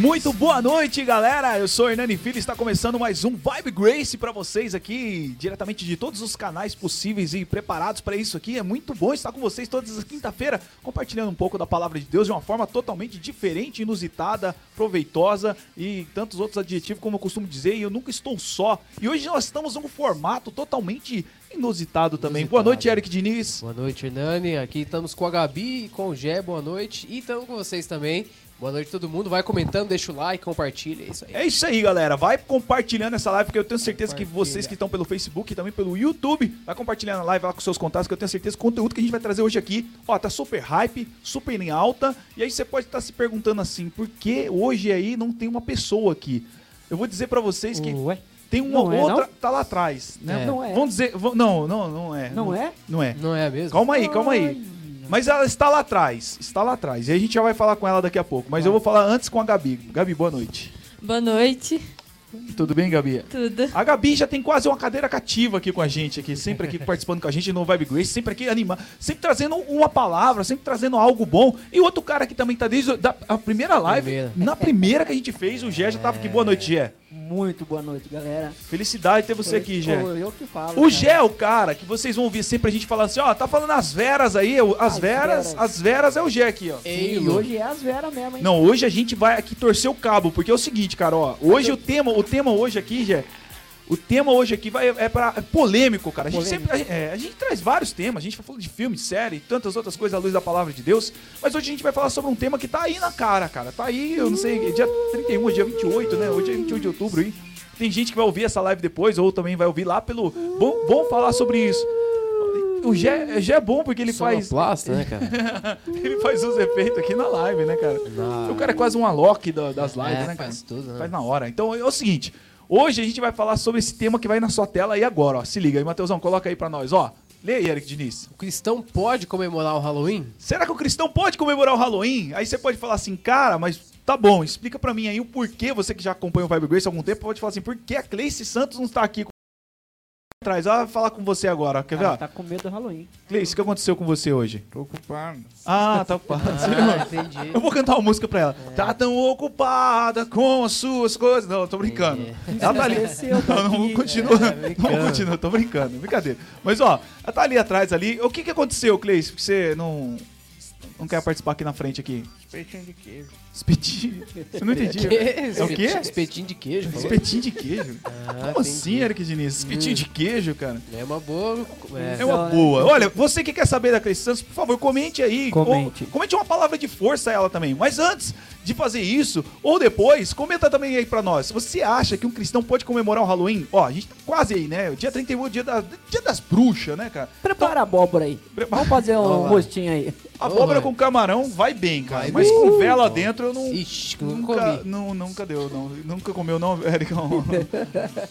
Muito boa noite, galera. Eu sou Hernani Filho e está começando mais um Vibe Grace para vocês aqui, diretamente de todos os canais possíveis e preparados para isso aqui. É muito bom estar com vocês todas as quinta-feira, compartilhando um pouco da palavra de Deus de uma forma totalmente diferente, inusitada, proveitosa e tantos outros adjetivos, como eu costumo dizer. E eu nunca estou só. E hoje nós estamos num formato totalmente inusitado também. Inusitado. Boa noite, Eric Diniz. Boa noite, Hernani. Aqui estamos com a Gabi e com o Gé. Boa noite. E estamos com vocês também. Boa noite todo mundo. Vai comentando, deixa o like, compartilha. É isso aí. É isso aí, galera. Vai compartilhando essa live, porque eu tenho certeza que vocês que estão pelo Facebook e também pelo YouTube, vai compartilhando a live lá com seus contatos, que eu tenho certeza que o conteúdo que a gente vai trazer hoje aqui, ó, tá super hype, super em alta. E aí você pode estar se perguntando assim, por que hoje aí não tem uma pessoa aqui? Eu vou dizer pra vocês que Ué? Tem uma Não é, outra, não? tá lá atrás, né? É. Não é. Vamos dizer, vamos- não, não, não é. Não é? Não é. Não é mesmo? Calma aí, calma aí. Mas ela está lá atrás, está lá atrás. E a gente já vai falar com ela daqui a pouco. Mas eu vou falar antes com a Gabi. Gabi, boa noite. Boa noite, Tudo bem, Gabi? tudo. A Gabi já tem quase uma cadeira cativa aqui com a gente, aqui, sempre aqui participando com a gente no Vibe Grace, sempre aqui animando, sempre trazendo uma palavra, sempre trazendo algo bom. E outro cara que também tá desde a primeira live, Primeira. na primeira que a gente fez, o Gé já tava aqui. Boa noite, Gé. Muito boa noite, galera. Felicidade ter você aqui, Gé. Eu que falo. O cara. Gé é o cara que vocês vão ouvir sempre a gente falando assim, ó, tá falando as veras aí, as As veras, veras. as veras é o Gé aqui, ó. Ei, E hoje é as veras mesmo, hein? Não, hoje a gente vai aqui torcer o cabo, porque é o seguinte, cara, ó. Hoje o tema, o tema hoje aqui, Gé, o tema hoje aqui vai, é, pra, é polêmico, cara. A gente, Polêmico. sempre, a, é, a gente traz vários temas, a gente vai falando de filme, série, tantas outras coisas à luz da palavra de Deus. Mas hoje a gente vai falar sobre um tema que tá aí na cara, cara. Tá aí, eu não sei, dia 31, dia 28, né? Hoje é 28 de outubro aí. Tem gente que vai ouvir essa live depois, ou também vai ouvir lá pelo. Bom, bom falar sobre isso. O Gé, Gé é bom porque ele faz. Sonoplasta, né, cara? ele faz os efeitos aqui na live, né, cara? Na- O cara é quase um Alok da- das lives, É, né, cara? faz tudo, né? Faz na hora. Então é o seguinte: hoje a gente vai falar sobre esse tema que vai na sua tela aí agora, ó. Se liga aí, Matheusão, coloca aí pra nós, ó. Lê aí, Eric Diniz. O cristão pode comemorar o Halloween? Será que o cristão pode comemorar o Halloween? Aí você pode falar assim, cara, mas tá bom, explica pra mim aí o porquê, você que já acompanha o Vibe Grace há algum tempo, pode falar assim, por que a Cleice Santos não tá aqui atrás? Ó, vai falar com você agora, quer ver? Ela ó? tá com medo do Halloween. Cleice, o que aconteceu com você hoje? Tô ocupado. Ah, tá ocupado. Ah, entendi. Eu vou cantar uma música pra ela. Tá tão ocupada com as suas coisas. Não, eu tô brincando. Ela tá ali. Não, não continua. É, não continua, tô brincando. Brincadeira. Mas ó, ela tá ali atrás ali. O que que aconteceu, Cleice? Que você não. Não quer participar aqui na frente aqui? Espetinho de queijo. Espetinho. Você não entendi. Que? É o quê? Espetinho de queijo, falou? Espetinho de queijo? Ah, Como assim, Eric Diniz? Espetinho de queijo, cara? É uma boa... É É, uma boa. Olha, você que quer saber da Cleice Santos, por favor, comente aí. Comente. Ou- comente uma palavra de força a ela também. Mas antes de fazer isso, ou depois, comenta também aí pra nós. Você acha que um cristão pode comemorar o Halloween, ó, a gente tá quase aí, né? O dia 31 é o dia, da, dia das bruxas, né, cara? Prepara a abóbora aí. Prepara- Vamos fazer um rostinho aí. Abóbora vai. com camarão vai bem, cara. Vai mas bem. com vela dentro eu não. Ixi, nunca não, nunca deu, não. Nunca comeu, não, Ericão.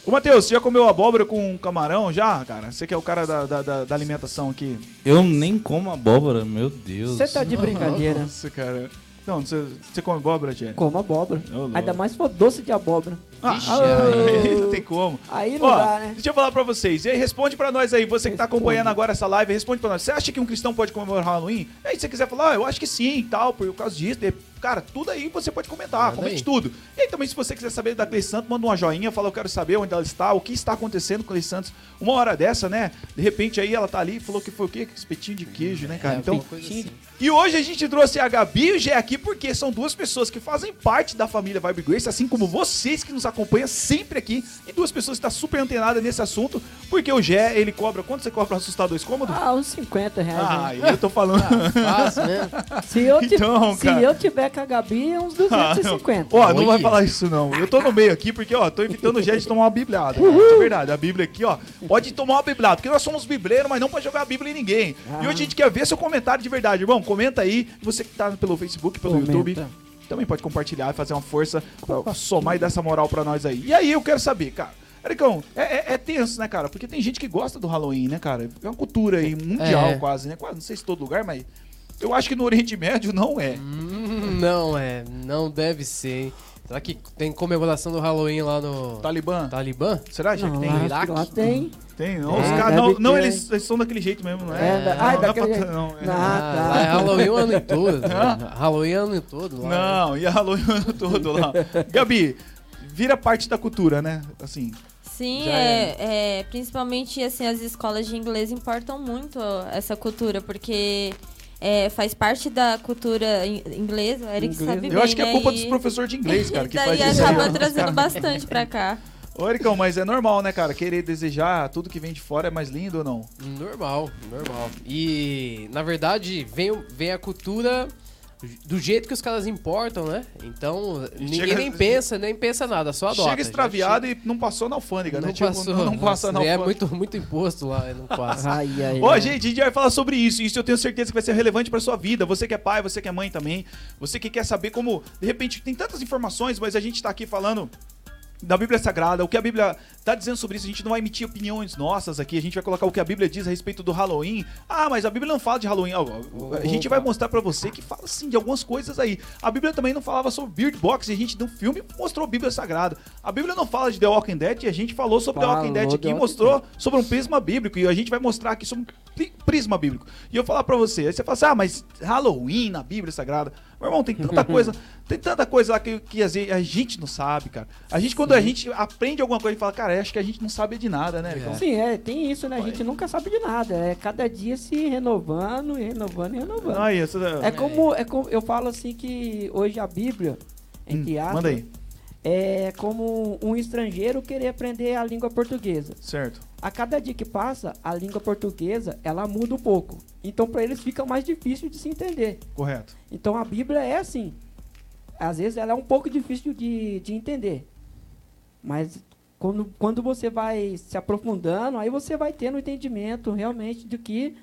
Ô, Matheus, você já comeu abóbora com camarão já, cara? Você que é o cara da, da, da- alimentação aqui. Eu nem como abóbora, meu Deus. Você tá de brincadeira. Nossa, cara. Não, você, você come abóbora, Tia? Como abóbora. Ainda mais se for doce de abóbora. Ah, Vixe, aí não tem como. Aí não Ó, dá, né? deixa eu falar pra vocês. E aí, responde pra nós aí, você que tá Responde. acompanhando agora essa live, responde pra nós. Você acha que um cristão pode comemorar Halloween? E aí, se você quiser falar, ah, eu acho que sim e tal, por causa disso. de- Cara, tudo aí você pode comentar, Manda comente aí. tudo. E aí também, se você quiser saber da Cleice Santos, manda uma joinha, fala, eu quero saber onde ela está, o que está acontecendo com a Cleice Santos. Uma hora dessa, né? De repente aí ela tá ali e falou que foi o quê? Espetinho de queijo, né, cara? É, então, assim. e hoje a gente trouxe a Gabi e o Gé aqui porque são duas pessoas que fazem parte da família Vibe Grace, assim como vocês que nos acompanham sempre aqui. E duas pessoas que estão super antenadas nesse assunto, porque o Gé, ele cobra. Quanto você cobra pra assustar dois cômodos? Ah, uns 50 reais. Ah, né? eu tô falando. Fácil, né? Se, eu então, se cara. eu tiver com a Gabi, é uns 250. Ó, não vai falar isso não. Eu tô no meio aqui porque, ó, tô evitando o Gé de tomar uma bibliada. É verdade. A Bíblia aqui, ó, pode tomar uma bibliada, porque nós somos bibleiros, mas não pra jogar a Bíblia em ninguém. Ah. E hoje a gente quer ver seu comentário de verdade, irmão. Comenta aí. Você que tá pelo Facebook, pelo Comenta. YouTube. Também pode compartilhar e fazer uma força pra somar e dar essa moral pra nós aí. E aí, eu quero saber, cara. Ericão, é, é- é tenso, né, cara? Porque tem gente que gosta do Halloween, né, cara? É uma cultura aí mundial É. quase, né? Quase, não sei se todo lugar, mas eu acho que no Oriente Médio não é. Hum, não é, não deve ser, hein? Será que tem comemoração do Halloween lá no Talibã? Talibã? Será, Gê, que Não, tem? lá, Iraque? lá tem. Tem, não. Tem, os caras, não, não eles, eles são daquele jeito mesmo, não é? É, da- não, ai, não é daquele jeito. não, é. Ah, tá. lá é Halloween o ano todo. Halloween o ano todo. Lá. Não, e a Halloween o ano todo lá. Gabi, vira parte da cultura, né? Assim, Sim, Já é, é, principalmente assim, as escolas de inglês importam muito essa cultura, porque é, faz parte da cultura in- inglesa, o Eric Inglês. sabe eu bem, acho que é né? culpa E- dos professores de inglês, cara, que daí faz isso. acaba trazendo bastante pra cá. Ô, Ericão, mas é normal, né, cara? Querer desejar tudo que vem de fora é mais lindo ou não? Normal, normal. E, na verdade, vem, vem a cultura do jeito que os caras importam, né? Então, ninguém chega- nem pensa, nem pensa nada, só adota. Chega extraviado e não passou na alfândega, Não né? Tipo, passou. não, não passa na É alfândega. muito, muito imposto lá, não passa. Ai, ai, Ó, ai. gente, a gente vai falar sobre isso. Isso eu tenho certeza que vai ser relevante pra sua vida. Você que é pai, você que é mãe também. Você que quer saber como, de repente, tem tantas informações, mas a gente tá aqui falando da Bíblia Sagrada, o que a Bíblia tá dizendo sobre isso. A gente não vai emitir opiniões nossas aqui. A gente vai colocar o que a Bíblia diz a respeito do Halloween. Ah, mas a Bíblia não fala de Halloween. A gente vai mostrar pra você que fala sim de algumas coisas aí. A Bíblia também não falava sobre Bird Box. E a gente, no filme, mostrou a Bíblia Sagrada. A Bíblia não fala de The Walking Dead. E a gente falou sobre The Falou Walking Dead The aqui. Walking Mostrou sobre um prisma bíblico. E a gente vai mostrar aqui sobre um pri- prisma bíblico. E eu falar pra você. Aí você fala assim, ah, mas Halloween na Bíblia Sagrada. Meu irmão, tem tanta coisa. Tem tanta coisa lá que, que a gente não sabe, cara. A gente, quando a gente aprende alguma coisa, gente fala, cara, acho que a gente não sabe de nada, né? Ericão? Sim, é, tem isso, né? A gente nunca sabe de nada. É cada dia se renovando, e renovando e renovando. Aí, essa... É como, é como eu falo assim que hoje a Bíblia, entre Hum, aspas, manda aí. é como um estrangeiro querer aprender a língua portuguesa. Certo. A cada dia que passa, a língua portuguesa, ela muda um pouco. Então para eles fica mais difícil de se entender. Correto. Então a Bíblia é assim. Às vezes ela é um pouco difícil de, de entender. Mas quando, quando você vai se aprofundando, aí você vai tendo entendimento realmente do que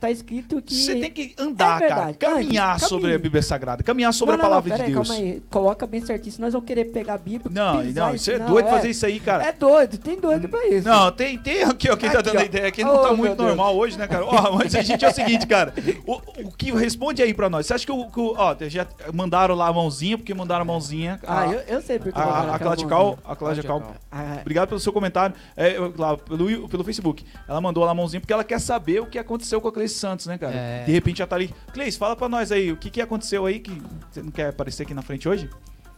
está escrito que. Você tem que andar, É cara. verdade. Caminhar Antes, sobre a Bíblia Sagrada. Caminhar sobre Não, a não, não, palavra pera de aí, Deus. Calma aí, coloca bem certinho, senão nós vamos querer pegar a Bíblia. Não, não, isso é não, doido fazer isso aí, cara. É doido, tem doido pra isso. Não, tem, tem aqui, ó, quem tá Aqui, dando a ó. ideia aqui não Oh, tá muito Deus. normal hoje, né, cara? Ó, mas a gente é o seguinte, cara. O, o que responde aí pra nós? Você acha que o. que o- ó, já mandaram lá a mãozinha, porque mandaram a mãozinha. Ah, a, eu, eu sei porque a, a, Cláudia. Cal, a Cláudia Cal. Cláudia Ah, Obrigado pelo seu comentário. É, eu- lá, pelo, pelo Facebook. Ela mandou lá a mãozinha porque ela quer saber o que aconteceu com a Cleice Santos, né, cara? É. De repente já tá ali. Cleice, fala pra nós aí, o que, que aconteceu aí que você não quer aparecer aqui na frente hoje?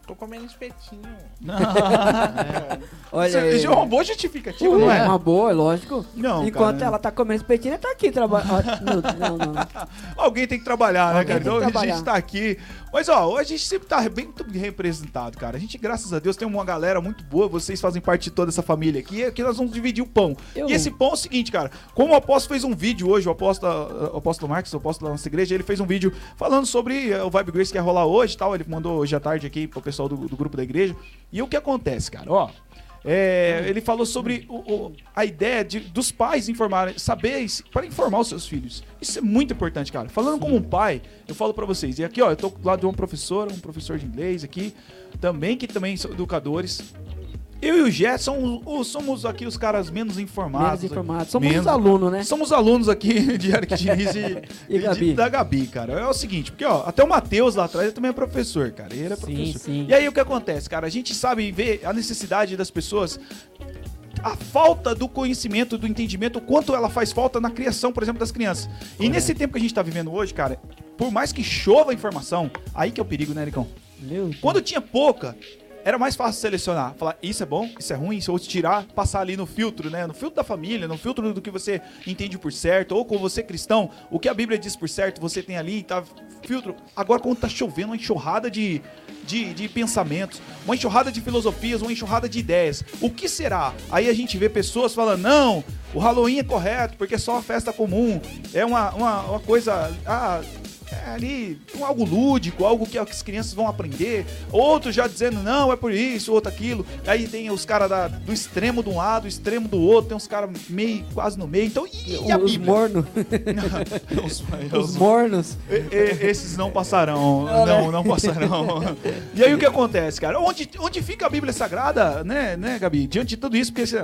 Tô comendo espetinho. Não. Olha Você aí. já é uma boa justificativa, não é? Uma boa, lógico. Não, Enquanto cara. ela tá comendo espetinho, ela tá aqui trabalhando. Não, não, não. Alguém tem que trabalhar, né, Alguém cara? tem Então a gente tá aqui. Mas, ó, a gente sempre tá bem representado, cara. A gente, graças a Deus, tem uma galera muito boa. Vocês fazem parte de toda essa família aqui. Aqui nós vamos dividir o pão. Eu e esse pão é o seguinte, cara. Como o apóstolo fez um vídeo hoje, o apóstolo, o apóstolo Marcos, o apóstolo da nossa igreja, ele fez um vídeo falando sobre eh, o Vibe Grace que ia rolar hoje e tal. Ele mandou hoje à tarde aqui pro pessoal do, do grupo da igreja. E o que acontece, cara? Ó. é, ele falou sobre o- o- a ideia de, dos pais informarem, saber para informar os seus filhos. Isso é muito importante, cara. Falando como um pai, eu falo pra vocês. E aqui, ó, eu tô do lado de uma professora, um professor de inglês aqui, também que também são educadores. Eu e o Jé somos, os- somos aqui os caras menos informados. Menos informados. Somos Menos. os alunos, né? Somos alunos aqui de Eric Diniz e, E de- Gabi. da Gabi, cara. É o seguinte, porque ó, até o Matheus lá atrás também é professor, cara. Ele é Sim, professor. sim. E aí o que acontece, cara? A gente sabe ver a necessidade das pessoas a falta do conhecimento, do entendimento, o quanto ela faz falta na criação, por exemplo, das crianças. E nesse tempo que a gente tá vivendo hoje, cara, por mais que chova a informação, aí que é o perigo, né, Ericão? Quando tinha pouca, era mais fácil selecionar. Falar, isso é bom, isso é ruim, isso vou tirar, passar ali no filtro, né? No filtro da família, no filtro do que você entende por certo, ou com você cristão, o que a Bíblia diz por certo, você tem ali, tá? Filtro. Agora, quando tá chovendo, uma enxurrada de, de, de pensamentos, uma enxurrada de filosofias, uma enxurrada de ideias. O que será? Aí a gente vê pessoas falando, não, o Halloween é correto, porque é só uma festa comum, é uma, uma, uma coisa. Ah, é ali um algo lúdico, algo que as crianças vão aprender. Outros já dizendo, não, é por isso, outro aquilo. Aí tem os caras do extremo de um lado, extremo do outro, tem uns caras meio, quase no meio. Então, e, e a os Bíblia? mornos. os, Os os- mornos. e- esses não passarão. Não, não passarão. E aí o que acontece, cara? Onde, onde fica a Bíblia Sagrada, né, né, Gabi? Diante de tudo isso, porque assim,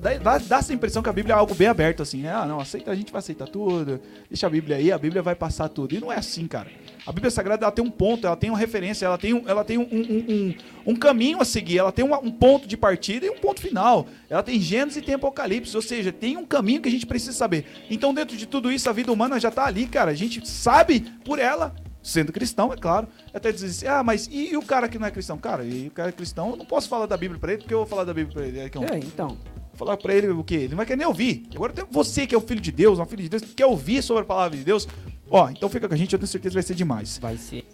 dá, dá, dá essa impressão que a Bíblia é algo bem aberto, assim, né? Ah, não, aceita, a gente vai aceitar tudo, deixa a Bíblia aí, a Bíblia vai passar tudo. E não é assim, assim, cara. A Bíblia Sagrada ela tem um ponto, ela tem uma referência, ela tem um, ela tem um, um, um, um caminho a seguir, ela tem um ponto de partida e um ponto final. Ela tem Gênesis e tem Apocalipse, ou seja, tem um caminho que a gente precisa saber. Então, dentro de tudo isso, a vida humana já tá ali, cara. A gente sabe por ela, sendo cristão, é claro. Até dizer assim, ah, mas e, o cara que não é cristão? Cara, e o cara é cristão, eu não posso falar da Bíblia pra ele, porque eu vou falar da Bíblia pra ele. É que é um- É, então. Vou falar pra ele o quê? Ele não vai querer nem ouvir. Agora tem você que é o filho de Deus, uma filha de Deus, que quer ouvir sobre a palavra de Deus. Ó, então fica com a gente, eu tenho certeza que vai ser demais. Vai ser.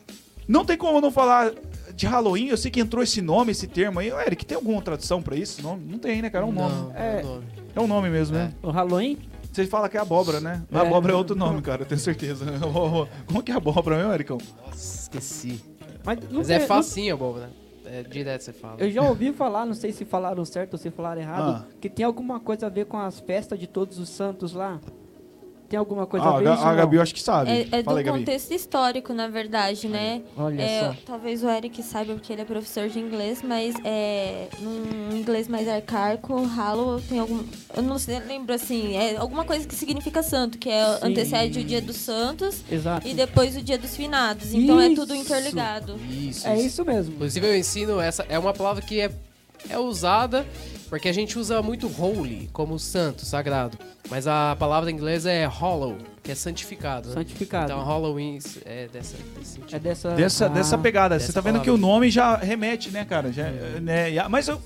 Não tem como não falar de Halloween, eu sei que entrou esse nome, esse termo aí. Ô, Eric, tem alguma tradução pra isso? Não, não tem, né, cara? É um nome. Não, É. é. nome. É um nome mesmo, né? O Halloween? Você fala que é abóbora, né? É. Abóbora é outro nome, cara, eu tenho certeza. Como que é abóbora, meu, Ericão? Nossa, esqueci. Mas, não Mas é facinho, né? É direto você fala. Eu já ouvi falar, não sei se falaram certo ou se falaram errado, Ah. que tem alguma coisa a ver com as festas de todos os santos lá. Tem alguma coisa Ah, a a, ver isso, a não? Gabi eu acho que sabe. É, é do aí, contexto histórico, na verdade, né? Olha É, só. talvez o Eric saiba porque ele é professor de inglês, mas é num inglês mais arcaico, Hallow tem algum. Eu não sei, lembro assim, é alguma coisa que significa santo, que é Sim. antecede o dia dos santos Exato. e depois o dia dos finados. Então é tudo Isso. interligado. Isso, É isso mesmo. Inclusive eu ensino essa é uma palavra que é, é usada porque a gente usa muito holy como santo, sagrado. Mas a palavra inglesa é hollow, que é santificado. né? Santificado. Então Halloween é dessa, desse sentido. é dessa. Dessa, ah, dessa pegada. dessa Você tá vendo palavra. que o nome já remete, né, cara? Já, né? E a- Mas eu-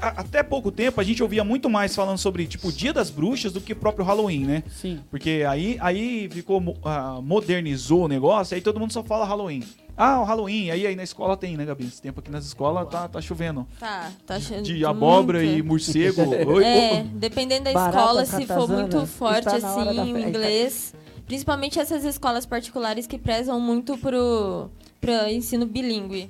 até pouco tempo a gente ouvia muito mais falando sobre, tipo, o Dia das Bruxas do que o próprio Halloween, né? Sim. Porque aí, aí ficou, ah, modernizou o negócio, aí todo mundo só fala Halloween. Ah, o Halloween. Aí, aí na escola tem, né, Gabi? Esse tempo aqui nas escolas tá, tá chovendo. Tá, tá achando. De abóbora e morcego. Oi, É, ô, dependendo da Barata escola, se for ratazana, muito forte assim, festa. inglês. Principalmente essas escolas particulares que prezam muito pro, pro ensino bilíngue.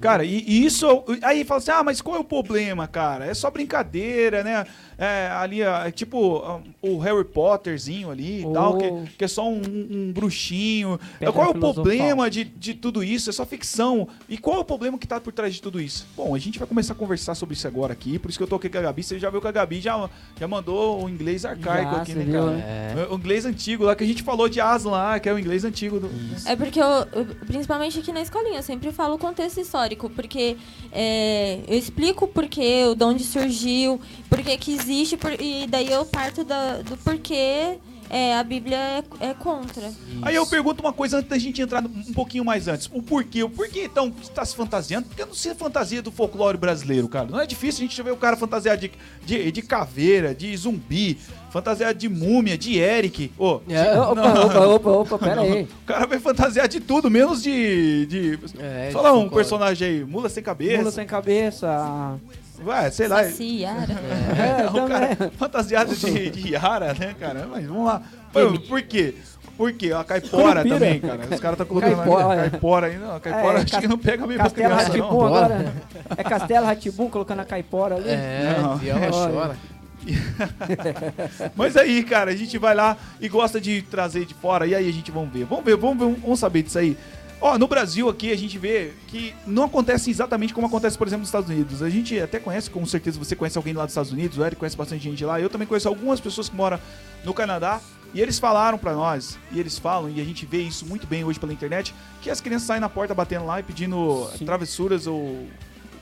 Cara, e, e isso. Aí fala assim: ah, mas qual é o problema, cara? É só brincadeira, né? É, ali, é, tipo, o Harry Potterzinho ali e Oh. tal, que, que é só um, um bruxinho. Pedra qual é o filosofal. problema de, de tudo isso? É só ficção. E qual é o problema que tá por trás de tudo isso? Bom, a gente vai começar a conversar sobre isso agora aqui, por isso que eu tô aqui com a Gabi. Você já viu que a Gabi já, já mandou o inglês arcaico Já, aqui, né, viu, cara? É. O inglês antigo lá que a gente falou de Aslan lá, que é o inglês antigo do. É porque eu, eu- principalmente aqui na escolinha, eu sempre falo o contexto histórico, porque é, eu explico o porquê, o de onde surgiu, por que que existe, por- e daí eu parto da- do porquê é, a Bíblia é, é contra. Aí eu pergunto uma coisa antes da gente entrar um pouquinho mais antes. O porquê? O porquê então você tá se fantasiando? Porque não se fantasia do folclore brasileiro, cara. Não é difícil a gente ver o cara fantasiado de, de, de caveira, de zumbi, fantasiado de múmia, de Eric. Ô, É. Opa, opa, opa, opa, pera aí. o cara vai fantasiar de tudo, menos de. de... É, Fala um folclore. personagem aí, mula sem cabeça. Mula sem cabeça. Ué, sei lá. Saci, Yara. É, o cara fantasiado de, de Yara, né, cara? Mas vamos lá. Por quê? Por quê? A caipora Curupira. também, cara. Os caras estão colocando Caipora, caipora, é. caipora aí. Não, a caipora É, acho que não pega pra Castelo criança, Ratibum não. agora. É Castelo Ratibum colocando a caipora ali. É, Não. e ela chora. Mas aí, cara, a gente vai lá e gosta de trazer de fora. E aí a gente vamos ver. Vamos ver, vamos ver, vamos saber disso aí. Ó, no Brasil aqui a gente vê que não acontece exatamente como acontece, por exemplo, nos Estados Unidos. A gente até conhece, com certeza você conhece alguém lá dos Estados Unidos, o Eric conhece bastante gente lá. Eu também conheço algumas pessoas que moram no Canadá. E eles falaram pra nós, e eles falam, e a gente vê isso muito bem hoje pela internet, que as crianças saem na porta batendo lá e pedindo Sim. travessuras ou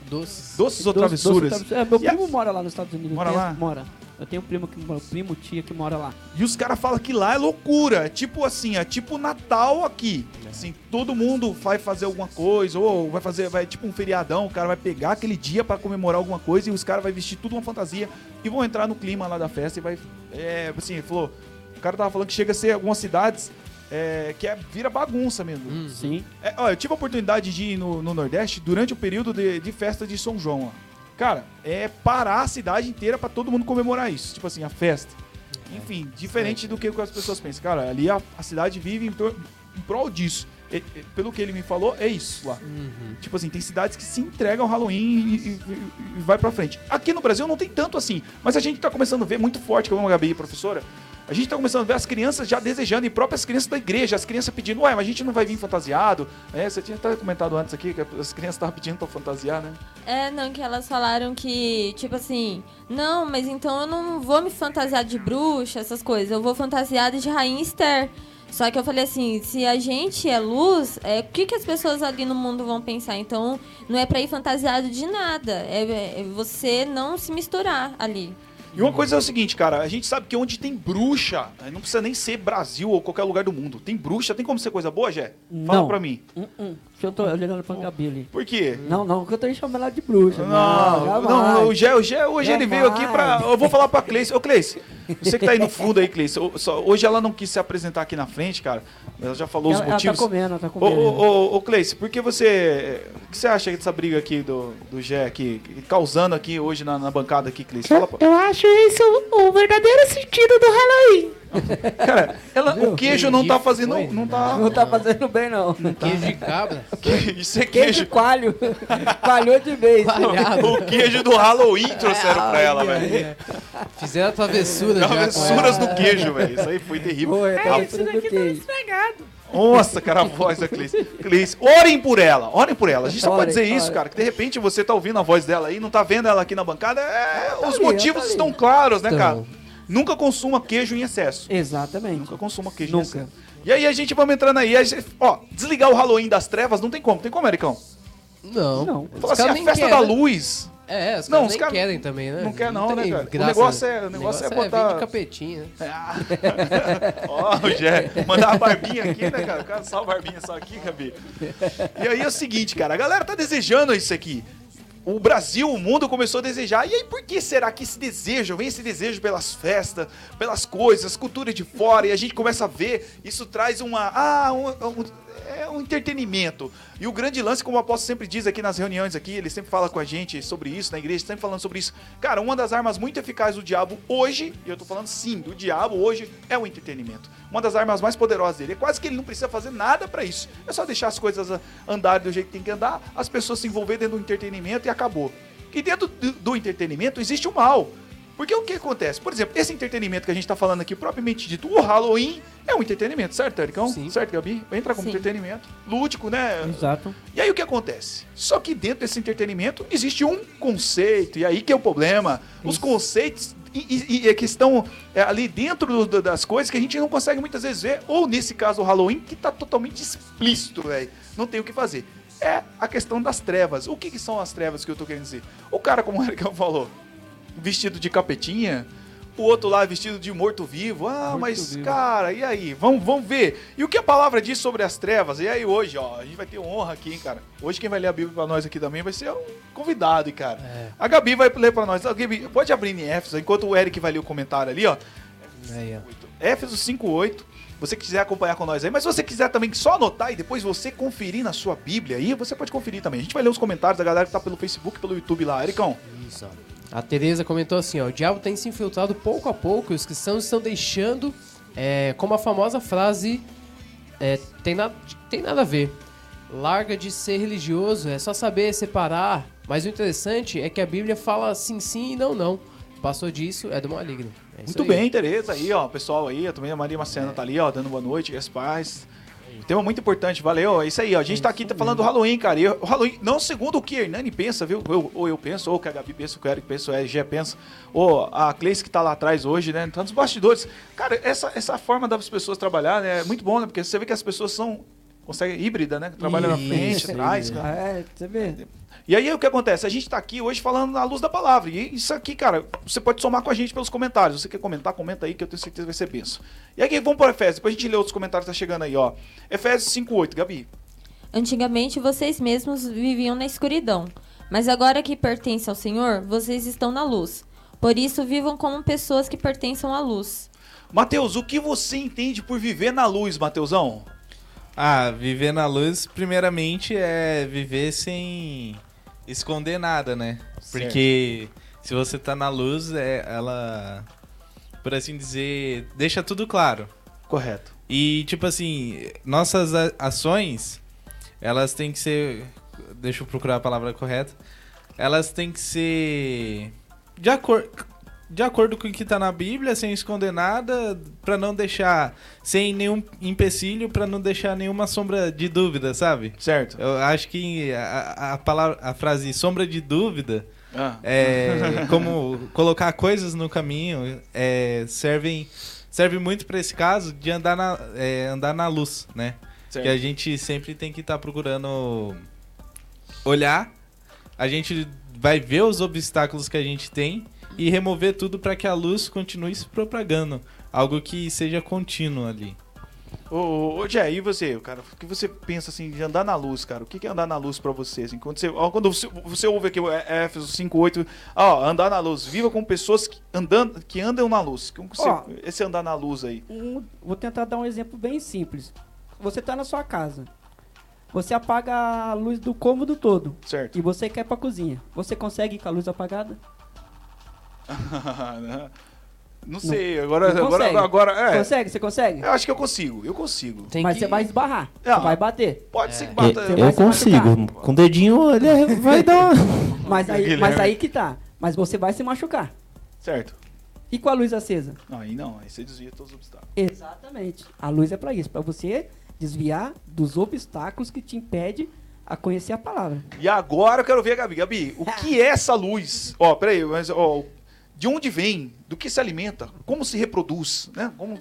Doces. doces ou travessuras. doce travessura. É, meu E a- primo mora lá nos Estados Unidos. Mora lá? Mora. Eu tenho um primo, que, mora- primo, tia que mora lá. E os caras falam que lá é loucura. É tipo assim, é tipo Natal aqui. Assim, todo mundo vai fazer alguma coisa, ou vai fazer, vai tipo um feriadão, o cara vai pegar aquele dia pra comemorar alguma coisa e os caras vai vestir tudo uma fantasia e vão entrar no clima lá da festa e vai. É, assim, ele falou. O cara tava falando que chega a ser algumas cidades é, que é, vira bagunça mesmo. Hum. Sim. É, ó, eu tive a oportunidade de ir no, no Nordeste durante o período de, de festa de São João lá. Cara, é parar a cidade inteira pra todo mundo comemorar isso. Tipo assim, a festa. Enfim, diferente do que as pessoas pensam. Cara, ali a, a cidade vive em, em prol disso. E- pelo que ele me falou, é isso lá. Uhum. Tipo assim, tem cidades que se entregam ao Halloween e, e- e- e vai pra frente. Aqui no Brasil não tem tanto assim, mas a gente tá começando a ver muito forte, como a Gabi, professora, a gente tá começando a ver as crianças já desejando, e próprias crianças da igreja, as crianças pedindo, ué, mas a gente não vai vir fantasiado. É, você tinha até comentado antes aqui que as crianças estavam pedindo pra fantasiar, né? É, não, que elas falaram que, tipo assim, não, mas então eu não vou me fantasiar de bruxa, essas coisas, eu vou fantasiada de rainha Esther. Só que eu falei assim, se a gente é luz, é, o que, que as pessoas ali no mundo vão pensar? Então, não é pra ir fantasiado de nada. É, é você não se misturar ali. E uma coisa é o seguinte, cara, a gente sabe que onde tem bruxa, não precisa nem ser Brasil ou qualquer lugar do mundo. Tem bruxa, tem como ser coisa boa, Jé? Fala Não. pra mim. Hum, hum. Deixa eu tô olhando pra Gabi ali. Por quê? Não, não, que eu tô chamando ela de bruxa. Não, jamais. não, o Gé, o Gé hoje ele veio aqui pra. Eu vou falar pra Cleice. Ô, Cleice, você que tá aí no fundo aí, Cleice. ô, Hoje ela não quis se apresentar aqui na frente, cara. Ela já falou Ela, os ela tá motivos. comendo, ela tá Ô, comendo. ô, ô, ô, Cleice, por que você. O que você acha dessa briga aqui do, do Gé aqui, causando aqui hoje na, na bancada aqui, Cleice? Fala pra... Eu acho isso o verdadeiro sentido do Halloween. Cara, ela, o queijo não tá fazendo. foi? Não tá. Não tá fazendo bem, não. Queijo de cabra. Isso é Queijo queijo. coalho. Coalhou de vez. Coalhado. O queijo do Halloween trouxeram pra ela, velho. Fizeram travessura já. Travessuras ela. do queijo, velho. Isso aí foi terrível. Foi, tá Isso daqui tá estragado. Nossa, cara, a voz da Cleice. Cleice, orem por ela, orem por ela. A gente só pode Orem, dizer isso, orem. cara, que de repente você tá ouvindo a voz dela aí, não tá vendo ela aqui na bancada. É, tá os ali, motivos tá estão claros, né, Então. cara? Nunca consuma queijo em excesso. Exatamente. Nunca consuma queijo Nunca. em excesso. E aí a gente vamos entrando aí. a gente- ó, desligar o Halloween das trevas não tem como. Tem como, Ericão? Não. Não. Fala assim, a festa querem. da luz. É, os Não, caras os querem também, né? não quer não, né, tem cara? O negócio é- o negócio é botar- vem de capetinho, né? Ah. Ó, o Jé, mandar uma barbinha aqui, né, cara? O cara só a barbinha só aqui, Gabi. E aí é o seguinte, cara, a galera tá desejando isso aqui. O Brasil, o mundo começou a desejar. E aí, por que será que esse desejo, vem esse desejo pelas festas, pelas coisas, cultura de fora, e a gente começa a ver, isso traz uma. Ah, um, um- é um entretenimento. E o grande lance, como o apóstolo sempre diz aqui nas reuniões aqui, ele sempre fala com a gente sobre isso na igreja, sempre falando sobre isso. Cara, uma das armas muito eficazes do diabo hoje, e eu tô falando sim, do diabo hoje, é o entretenimento. Uma das armas mais poderosas dele. É quase que ele não precisa fazer nada pra isso. É só deixar as coisas andarem do jeito que tem que andar, as pessoas se envolverem dentro do entretenimento e acabou. E dentro do entretenimento existe o mal. Porque o que acontece? Por exemplo, esse entretenimento que a gente tá falando aqui, propriamente dito, o Halloween é um entretenimento, certo, Ericão? Sim. Certo, Gabi? Entra como Sim. entretenimento. Lúdico, né? Exato. E aí o que acontece? Só que dentro desse entretenimento existe um conceito, e aí que é o problema. Os conceitos e, e- e que estão é, ali dentro do- do- das coisas que a gente não consegue muitas vezes ver, ou nesse caso o Halloween, que tá totalmente explícito, velho. Não tem o que fazer. É a questão das trevas. O que, que são as trevas que eu tô querendo dizer? O cara, como o Ericão falou, vestido de capetinha, o outro lá vestido de morto-vivo. Ah, mas, cara, e aí? Vamos, vamos ver. E o que a palavra diz sobre as trevas? E aí hoje, ó, a gente vai ter honra aqui, hein, cara. Hoje quem vai ler a Bíblia pra nós aqui também vai ser um convidado, hein, cara. É. A Gabi vai ler pra nós. A Gabi, pode abrir em Éfeso, enquanto o Eric vai ler o comentário ali, ó. Aí, ó. Éfeso 5:8. Você quiser acompanhar com nós aí, mas se você quiser também só anotar e depois você conferir na sua Bíblia aí, você pode conferir também. A gente vai ler os comentários da galera que tá pelo Facebook, pelo YouTube lá, Ericão. Isso, ó. A Tereza comentou assim, ó, o diabo tem se infiltrado pouco a pouco e os cristãos estão deixando, é, como a famosa frase, é, tem, nada, tem nada a ver. Larga de ser religioso, é só saber separar. Mas o interessante é que a Bíblia fala sim, sim e não, não. Passou disso, é do maligno. É Muito aí. bem, Tereza aí, ó, pessoal aí, também a Maria Macena tá ali, ó, dando boa noite, as paz. Tema muito importante, valeu. É isso aí, ó. A gente tá aqui tá falando do Halloween, cara. E o Halloween, não segundo o que a Hernani pensa, viu? Eu- ou eu penso, ou que a Gabi pensa, ou que o Eric pensa, ou a Gé pensa, ou a Cleice que tá lá atrás hoje, né? Tá nos bastidores. Cara, essa, essa forma das pessoas trabalhar né, é muito bom, né? Porque você vê que as pessoas são. Consegue híbrida, né? Trabalha na Isso, frente, atrás, cara. É, você vê. E aí o que acontece? A gente tá aqui hoje falando na luz da palavra. E isso aqui, cara, você pode somar com a gente pelos comentários. Você quer comentar, comenta aí que eu tenho certeza que vai ser benção. E aí vamos para Efésios, depois a gente lê outros comentários que tá chegando aí, ó. Efésios 5:8, Gabi. Antigamente vocês mesmos viviam na escuridão, mas agora que pertencem ao Senhor, vocês estão na luz. Por isso, vivam como pessoas que pertencem à luz. Mateus, o que você entende por viver na luz, Mateusão? Ah, viver na luz, primeiramente, é viver sem esconder nada, né? Porque se você tá na luz, é, ela, por assim dizer, deixa tudo claro. Correto. E, tipo assim, nossas ações, elas têm que ser. Deixa eu procurar a palavra correta. Elas têm que ser. De, acor de acordo com o que tá na Bíblia, sem esconder nada, pra não deixar. Sem nenhum empecilho, pra não deixar nenhuma sombra de dúvida, sabe? Certo. Eu acho que a, a, palavra, a frase sombra de dúvida Ah. é como colocar coisas no caminho é, servem serve muito pra esse caso de andar na, é, andar na luz, né? Certo. Que a gente sempre tem que estar procurando olhar, a gente vai ver os obstáculos que a gente tem e remover tudo para que a luz continue se propagando, algo que seja contínuo ali. Ô, ô, ô Jé, e você, cara? O que você pensa assim de andar na luz, cara? O que que é andar na luz pra você? Assim, quando você, ó, quando você, você ouve aqui o Éfeso 5:8, ó, andar na luz, viva com pessoas que, andando, que andam na luz. Como você- Ó. esse andar na luz aí? Um- vou tentar dar um exemplo bem simples. Você tá na sua casa. Você apaga a luz do cômodo todo Certo? e você quer ir pra cozinha. Você consegue ir com a luz apagada? não sei, agora, não agora, consegue. agora, é. Consegue? Você consegue? Eu acho que eu consigo, eu consigo. Tem Mas que- você vai esbarrar. Ah. Você vai bater. Pode ser que E- bata. você Eu se consigo. machucar. Com o dedinho, ele vai dar uma. Mas aí, Guilherme. mas aí que tá. Mas você vai se machucar. Certo. E com a luz acesa? Não, aí não, aí você desvia todos os obstáculos. Exatamente. A luz é pra isso, pra você desviar dos obstáculos que te impede a conhecer a palavra. E agora eu quero ver a Gabi. Gabi, o que é essa luz? Ó, peraí, mas ó, de onde vem? Do que se alimenta? Como se reproduz? Né? Como...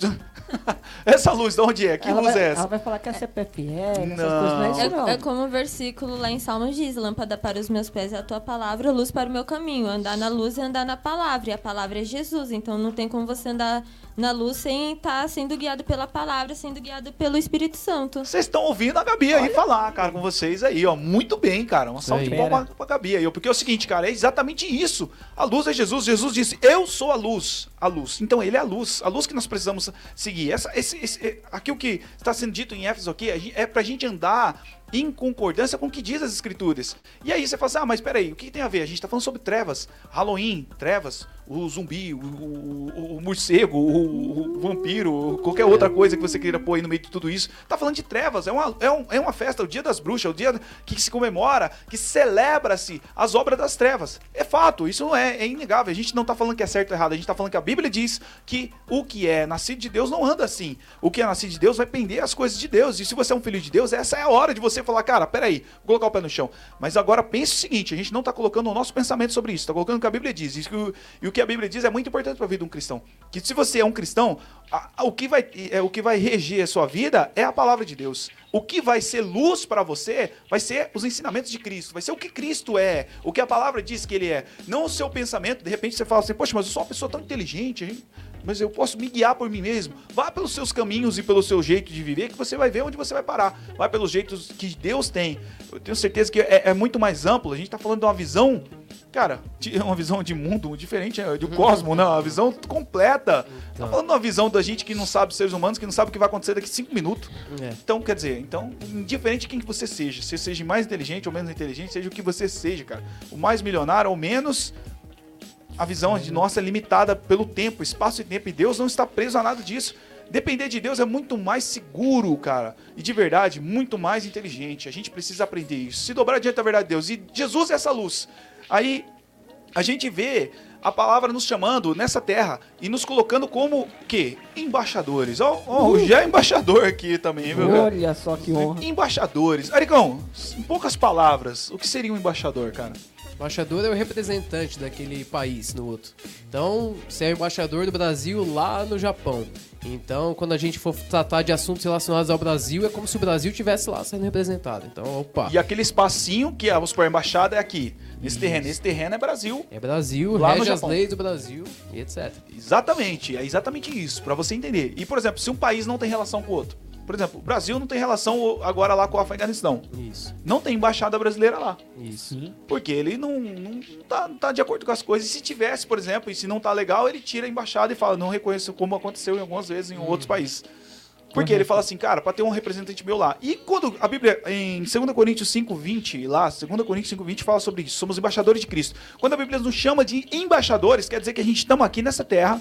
essa luz, de onde é? Que ela luz vai, é essa? Ela vai falar que é CPFL, essas Não. coisas. Não é isso, não. É, é como o versículo lá em Salmos diz: Lâmpada para os meus pés é a tua palavra, luz para o meu caminho. Andar na luz é andar na palavra. E a palavra é Jesus. Então não tem como você andar na luz sem estar sendo guiado pela palavra, sendo guiado pelo Espírito Santo. Vocês estão ouvindo a Gabi aí falar, cara, com vocês aí, ó. Muito bem, cara. Uma salva de palmas pra Gabi aí. ó. Porque é o seguinte, cara, é exatamente isso. A luz é Jesus. Jesus disse, eu sou a luz. A luz. Então ele é a luz. A luz que nós precisamos seguir. Essa, esse, esse, é- aqui o que está sendo dito em Éfeso aqui é, é pra gente andar em concordância com o que diz as escrituras. E aí você fala assim, ah, mas peraí, o que tem a ver? A gente tá falando sobre trevas. Halloween, trevas, o zumbi, o, o- o- morcego, o, o vampiro, qualquer outra coisa que você queira pôr aí no meio de tudo isso. Tá falando de trevas, é uma, é, um- é uma festa, o dia das bruxas, o dia que se comemora, que celebra-se as obras das trevas. É fato, isso não é, é inegável. A gente não tá falando que é certo ou errado, a gente tá falando que a Bíblia diz que o que é nascido de Deus não anda assim. O que é nascido de Deus vai pender as coisas de Deus. E se você é um filho de Deus, essa é a hora de você falar, cara, peraí, vou colocar o pé no chão. Mas agora pense o seguinte, a gente não tá colocando o nosso pensamento sobre isso, tá colocando o que a Bíblia diz. Isso que o- e o que a Bíblia diz é muito importante para a vida de um cristão. Que se você é um cristão, a- a- o, que vai, é, o que vai reger a sua vida é a palavra de Deus. O que vai ser luz para você vai ser os ensinamentos de Cristo, vai ser o que Cristo é, o que a palavra diz que ele é. Não o seu pensamento, de repente você fala assim, poxa, mas eu sou uma pessoa tão inteligente, hein? Mas eu posso me guiar por mim mesmo. Vá pelos seus caminhos e pelo seu jeito de viver, que você vai ver onde você vai parar. Vai pelos jeitos que Deus tem. Eu tenho certeza que é, é muito mais amplo. A gente tá falando de uma visão, cara, de uma visão de mundo diferente, é, de cosmo, não, uma visão completa. Tá falando de uma visão da gente que não sabe, seres humanos, que não sabe o que vai acontecer daqui a cinco minutos. É. Então, quer dizer, então, indiferente de quem que você seja, se você seja mais inteligente ou menos inteligente, seja o que você seja, cara. O mais milionário ou menos, a visão de nossa é limitada pelo tempo, espaço e tempo, e Deus não está preso a nada disso. Depender de Deus é muito mais seguro, cara. E de verdade, muito mais inteligente. A gente precisa aprender isso. Se dobrar diante da verdade de Deus. E Jesus é essa luz. Aí a gente vê a palavra nos chamando nessa terra e nos colocando como que embaixadores. Ó, ó, o já é embaixador aqui também, viu? cara? Olha só que honra. Embaixadores. Aricão, em poucas palavras, o que seria um embaixador, cara? Embaixador é o representante daquele país no outro. Então, você é embaixador do Brasil lá no Japão. Então, quando a gente for tratar de assuntos relacionados ao Brasil, é como se o Brasil tivesse lá sendo representado. Então, opa. E aquele espacinho que vamos supor, a embaixada é aqui, nesse terreno. Esse terreno é Brasil. É Brasil, Lá rege as leis do Brasil e etc. Exatamente, é exatamente isso, pra você entender. E, por exemplo, se um país não tem relação com o outro. Por exemplo, o Brasil não tem relação agora lá com o Afeganistão. Isso, Não tem embaixada brasileira lá. isso. Porque ele não, não, tá, não tá de acordo com as coisas. E se tivesse, por exemplo, e se não tá legal, ele tira a embaixada e fala, não reconheço como aconteceu em algumas vezes em outros países. Porque ele fala assim, cara, pra ter um representante meu lá. E quando a Bíblia, em 2 Coríntios 5, 20, lá, 2 Coríntios 5, 20 fala sobre isso, somos embaixadores de Cristo. Quando a Bíblia nos chama de embaixadores, quer dizer que a gente estamos aqui nessa terra,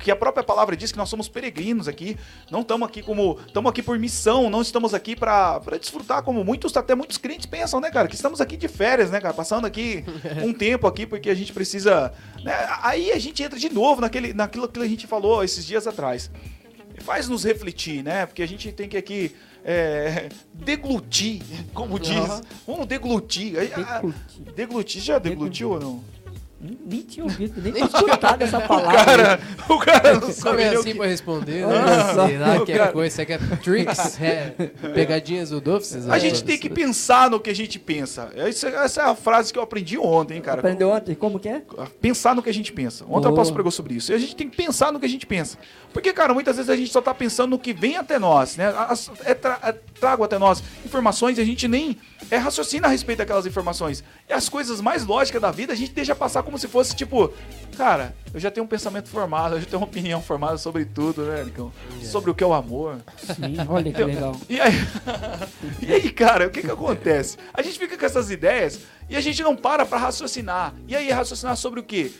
porque a própria palavra diz que nós somos peregrinos aqui, não estamos aqui como, estamos aqui por missão, não estamos aqui pra desfrutar como muitos, até muitos crentes pensam, né, cara, que estamos aqui de férias, né, cara, passando aqui um tempo aqui porque a gente precisa, né, aí a gente entra de novo naquele, naquilo que a gente falou esses dias atrás faz nos refletir, né? Porque a gente tem que aqui é, deglutir, como diz. Aham. Vamos deglutir. Ah, Deglutir. Deglutir, já deglutiu ou não? Nem tinha ouvido, nem tinha escutado essa O palavra. cara, o cara não sabe é nem o assim que... pra responder, né? só. Será O que é cara- coisa? Será que é tricks? É, pegadinhas do Dolphins? A gente tem que pensar no que a gente pensa. Essa, essa é a frase que eu aprendi ontem, hein, cara. Aprendeu ontem? Como que é? Pensar no que a gente pensa. Ontem eu Boa. posso pregou sobre isso. E a gente tem que pensar no que a gente pensa. Porque, cara, muitas vezes a gente só tá pensando no que vem até nós, né? As- é tra- é- trago até nós informações e a gente nem é, raciocina a respeito daquelas informações. E as coisas mais lógicas da vida a gente deixa passar como se fosse, tipo, cara, eu já tenho um pensamento formado, eu já tenho uma opinião formada sobre tudo, né, Nicão? Sobre o que é o amor. Sim, olha que legal. E aí, e aí, cara, o que que acontece? A gente fica com essas ideias e a gente não para pra raciocinar. E aí, raciocinar sobre o quê?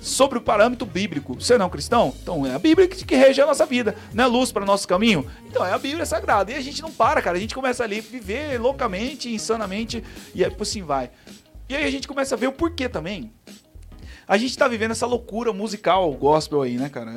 Sobre o parâmetro bíblico. Você não é um cristão? Então é a Bíblia que, que rege a nossa vida. Não é luz para nosso caminho? Então é a Bíblia sagrada. E a gente não para, cara. A gente começa ali a viver loucamente, insanamente, e aí por assim vai. E aí a gente começa a ver o porquê também. A gente tá vivendo essa loucura musical gospel aí, né, cara?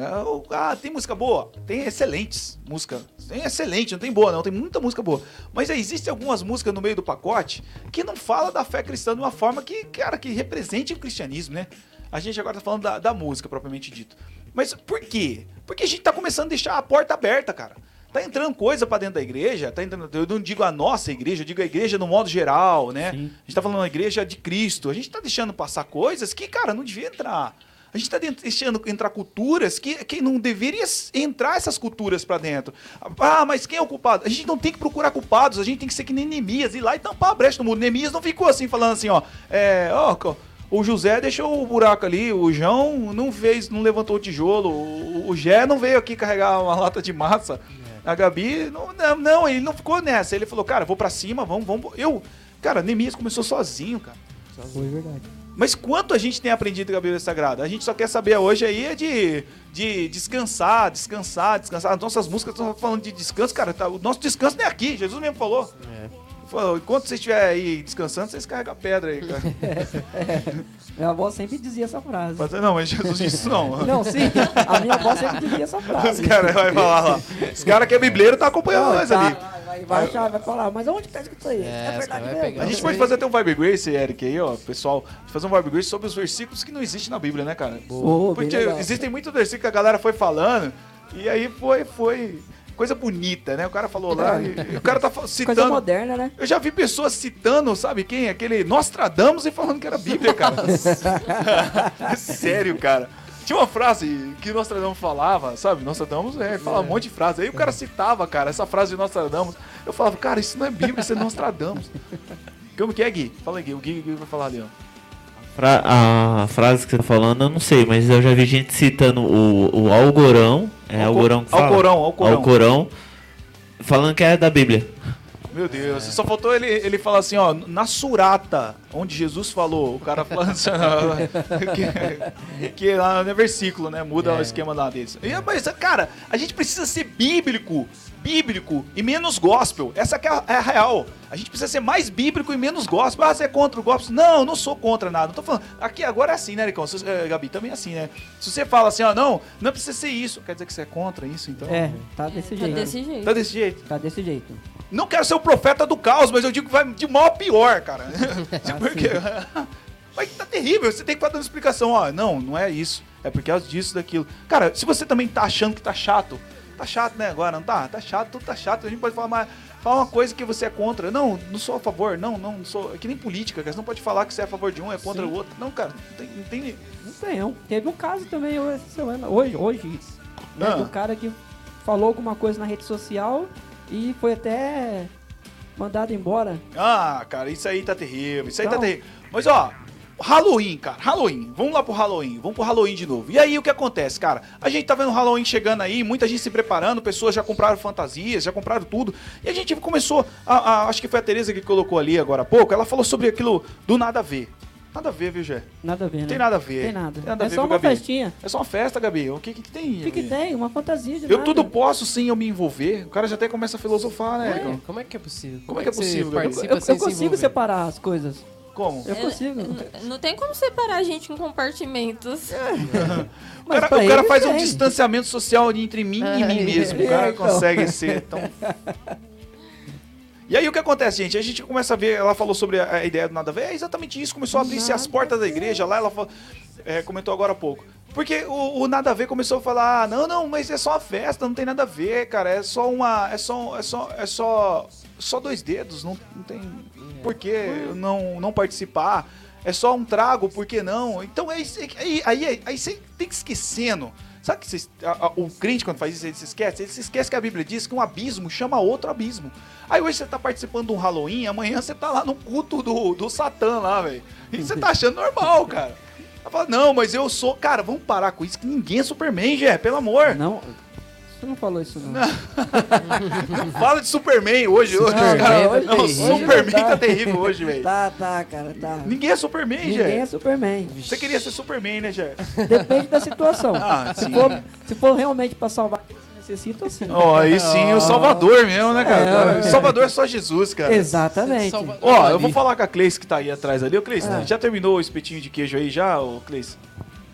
Ah, tem música boa? Tem excelentes música. Tem excelente, não tem boa não, tem muita música boa. Mas aí existem algumas músicas no meio do pacote que não fala da fé cristã de uma forma que, cara, que represente o cristianismo, né? A gente agora tá falando da, da música propriamente dito. Mas por quê? Porque a gente tá começando a deixar a porta aberta, cara. Tá entrando coisa pra dentro da igreja, tá entrando, eu não digo a nossa igreja, eu digo a igreja no modo geral, né? Sim. A gente tá falando da igreja de Cristo. A gente tá deixando passar coisas que, cara, não devia entrar. A gente tá dent- deixando entrar culturas que, que não deveria entrar essas culturas pra dentro. Ah, mas quem é o culpado? A gente não tem que procurar culpados, a gente tem que ser que nem Neemias, ir lá e tampar a brecha no mundo. Neemias não ficou assim, falando assim, ó, é, ó, o José deixou o buraco ali, o João não fez, não levantou o tijolo, o, o Gé não veio aqui carregar uma lata de massa. A Gabi, não, não, não, ele não ficou nessa. Ele falou, cara, vou pra cima, vamos, vamos. Eu, cara, Neemias começou sozinho, cara. Foi verdade. Mas quanto a gente tem aprendido com a Bíblia Sagrada? A gente só quer saber hoje aí é de, de descansar, descansar, descansar. As nossas músicas estão falando de descanso, cara. tá- o nosso descanso não é aqui, Jesus mesmo falou. Falou, enquanto você estiver aí descansando, vocês carregam a pedra aí, cara. Minha avó sempre dizia essa frase. Mas, não, mas Jesus disse isso não. Não, sim, a minha avó sempre dizia essa Os frase. caras vão falar lá. Os caras que é bibleiro tá acompanhando Não, nós tá, ali. Vai, vai achar, vai falar, mas onde que tá escrito isso aí? É, É, os verdade vai mesmo. pegar. A gente pode fazer até um Vibe Grace, Eric, aí, ó, pessoal. Fazer um Vibe Grace sobre os versículos que não existem na Bíblia, né, cara? Boa, Porque existem muitos versículos que a galera foi falando, e aí foi, foi coisa bonita, né? O cara falou lá, e, e o cara tá fa- Coisa citando. moderna, né? Eu já vi pessoas citando, sabe quem? Aquele Nostradamus e falando que era Bíblia, cara. É Sério, cara. Tinha uma frase que Nostradamus falava, sabe? Nostradamus é, fala um monte de frase. Aí o cara citava, cara, essa frase de Nostradamus. Eu falava, cara, isso não é Bíblia, isso é Nostradamus. Como que é, Gui? Fala aí, Gui. O Gui, Gui vai falar ali, ó. Fra- a frase que você tá falando, eu não sei, mas eu já vi gente citando o, o Algorão. É Algorão que fala? Alcorão, Alcorão. Alcorão, falando que é da Bíblia. Meu Deus, só faltou ele, ele falar assim, ó, na surata, onde Jesus falou, o cara falando assim, que, que lá no versículo, né, muda É. o esquema lá deles. E, Mas, cara, a gente precisa ser bíblico, bíblico e menos gospel, essa que é a, é a real. A gente precisa ser mais bíblico e menos gospel. Ah, você é contra o gospel? Não, eu não sou contra nada, não tô falando. Aqui agora é assim, né, Ericão? Se- eh, Gabi, também é assim, né? Se você fala assim, ó, não, não precisa ser isso, quer dizer que você é contra isso, então? É, tá desse Tá jeito. desse jeito. Tá desse jeito. Tá desse jeito. Não quero ser o profeta do caos, mas eu digo que vai de mal a pior, cara. Porque. Mas tá terrível, você tem que estar dando explicação, ó. Não, não é isso. É porque é disso, daquilo. Cara, se você também tá achando que tá chato, tá chato, né, agora, não tá? Tá chato, tudo tá chato. A gente pode falar, mas, falar uma coisa que você é contra. Não, não sou a favor, não, não, não sou. É que nem política, cara. Você não pode falar que você é a favor de um, é contra Sim. o outro. Não, cara, não tem. Não tem Não tem, não. Teve um caso também hoje, essa semana, hoje, hoje, né, Ah. do cara que falou alguma coisa na rede social e foi até mandado embora. Ah, cara, isso aí tá terrível. Isso aí tá Então- terrível. Mas ó, Halloween, cara, Halloween. Vamos lá pro Halloween. Vamos pro Halloween de novo. E aí o que acontece, cara? A gente tá vendo o Halloween chegando aí, muita gente se preparando, pessoas já compraram fantasias, já compraram tudo. E a gente começou. A, a- acho que foi a Tereza que colocou ali agora há pouco. Ela falou sobre aquilo do nada a ver. Nada a ver, viu, Gé? Nada a ver, né? Não tem nada a ver. Tem nada. Tem nada é ver só uma Gabi. festinha. É só uma festa, Gabi. O que que tem? O que, que tem? Uma fantasia de Eu nada. tudo posso sem eu me envolver. O cara já até começa a filosofar, né? É, como é que é possível? Como é que é você possível, Gabriel? participa Eu, eu se consigo envolver? separar as coisas. Como? Eu É, consigo. n- Não tem como separar a gente em compartimentos. O cara, o cara faz um tem. distanciamento social entre mim e mim é. mesmo. O cara É, então. consegue ser tão. E aí o que acontece, gente? A gente começa a ver, ela falou sobre a, a ideia do nada a ver, é exatamente isso, começou a abrir-se as portas da igreja lá, ela falou, é, comentou agora há pouco. Porque o, o nada a ver começou a falar, ah, não, não, mas é só uma festa, não tem nada a ver, cara, é só uma, é só, é só, é só, só dois dedos, não, não tem por que não, não participar. É só um trago, por que não? Então é isso, aí, aí, aí você tem que esquecendo. Sabe que a- a- o crente, quando faz isso, ele se esquece? Ele se esquece que a Bíblia diz que um abismo chama outro abismo. Aí hoje você tá participando de um Halloween, amanhã você tá lá no culto do, do Satã lá, velho. E você tá achando normal, cara. Fala, não, mas eu sou. Cara, vamos parar com isso, que ninguém é Superman, Jé, pelo amor. Não, você não falou isso não. Não fala de Superman hoje, hoje. Não, cara. hoje Não, Superman hoje tá tá. terrível hoje, velho. Tá, tá, cara, tá. Ninguém é Superman, Ninguém Jé. é Superman. Você queria ser Superman, né, Jé? Depende da situação. Ah, se, sim. for, se for realmente pra salvar quem necessita, sim. Ó, aí sim, o Salvador mesmo, né, cara? É. O Salvador é só Jesus, cara. Exatamente. Ó, eu Ali. vou falar com a Cleice que tá aí atrás ali. Ô, Cleice, Ah. já terminou o espetinho de queijo aí já, ô, Cleice?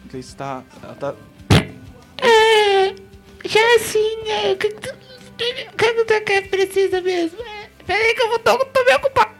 Cleice tá... Ela tá... É, já assim, né? O que tu- o que tu tá que precisa mesmo? É, Peraí que eu vou tô, tô meio ocupado.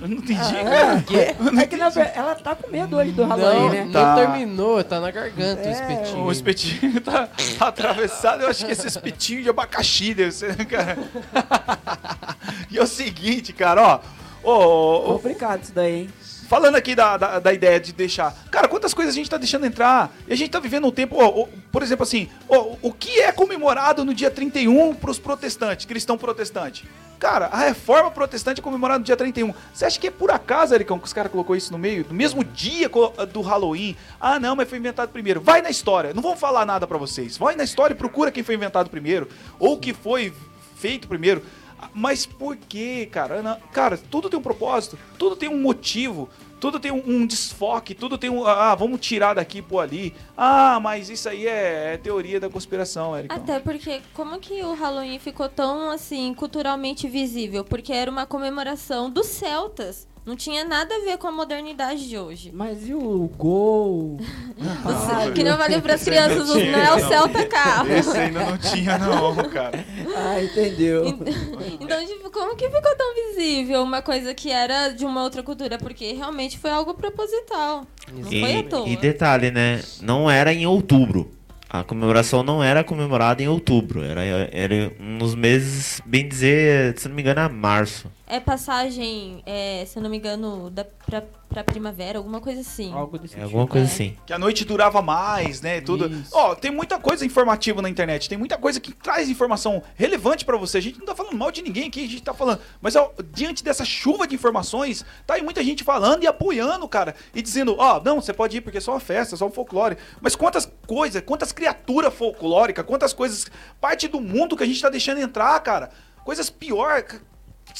Eu não entendi, Ah, cara. É que na ver- ela tá com medo hoje do Halloween, Não, né? não Tá. terminou, tá na garganta o É, espetinho. O espetinho tá, tá atravessado. Eu acho que esse espetinho de abacaxi deve ser, né, cara. e é o seguinte, cara, ó. Ô, ô, ô, Complicado isso daí, hein? Falando aqui da, da, da ideia de deixar. Cara, quantas coisas a gente tá deixando entrar? E a gente tá vivendo um tempo. ó, ó, por exemplo, assim, ó, o que é comemorado no dia 31 pros protestantes, cristão protestante? Cara, a reforma protestante é comemorada no dia 31. Você acha que é por acaso, Ericão, que os caras colocou isso no meio? No mesmo dia co- do Halloween? Ah, não, mas foi inventado primeiro. Vai na história. Não vão falar nada pra vocês. Vai na história e procura quem foi inventado primeiro. Ou que foi feito primeiro. Mas por quê, cara? Não- Cara, tudo tem um propósito, tudo tem um motivo, tudo tem um, um desfoque, tudo tem um. Ah, vamos tirar daqui pôr ali. Ah, mas isso aí é, é teoria da conspiração, Eric. Até porque, como que o Halloween ficou tão, assim, culturalmente visível? Porque era uma comemoração dos celtas. Não tinha nada a ver com a modernidade de hoje. Mas e o gol? Os- que não valeu para as crianças, tinha, não é o. Celta carro. Esse ainda não tinha, não, cara. Ah, entendeu. Então, tipo, como que ficou tão visível uma coisa que era de uma outra cultura? Porque realmente foi algo proposital. Não foi à toa. E, e detalhe, né? Não era em outubro. A comemoração não era comemorada em outubro. Era, era nos meses, bem dizer, se não me engano, a março. É passagem, é, se eu não me engano, da, pra, pra primavera, alguma coisa assim. Algo desse É tipo. alguma coisa É. assim. Que a noite durava mais, né? Tudo. Isso. Ó, tem muita coisa informativa na internet, tem muita coisa que traz informação relevante pra você. A gente não tá falando mal de ninguém aqui, a gente tá falando. Mas ó, diante dessa chuva de informações, tá aí muita gente falando e apoiando, cara. E dizendo, ó, não, você pode ir porque é só uma festa, é só um folclore. Mas quantas coisas, quantas criaturas folclóricas, quantas coisas, parte do mundo que a gente tá deixando entrar, cara. Coisas pior,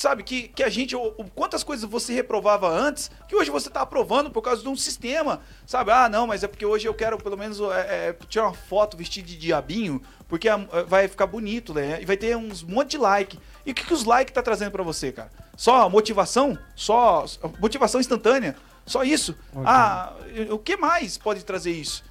sabe, que, que a gente. o- o- Quantas coisas você reprovava antes, que hoje você tá aprovando por causa de um sistema, sabe? Ah, não, mas é porque hoje eu quero pelo menos é, é, tirar uma foto vestido de diabinho, porque a- vai ficar bonito, né? E vai ter uns monte de like. E o que, que os likes tá trazendo pra você, cara? Só motivação? Só motivação instantânea? Só isso? Ah, e- o que mais pode trazer isso?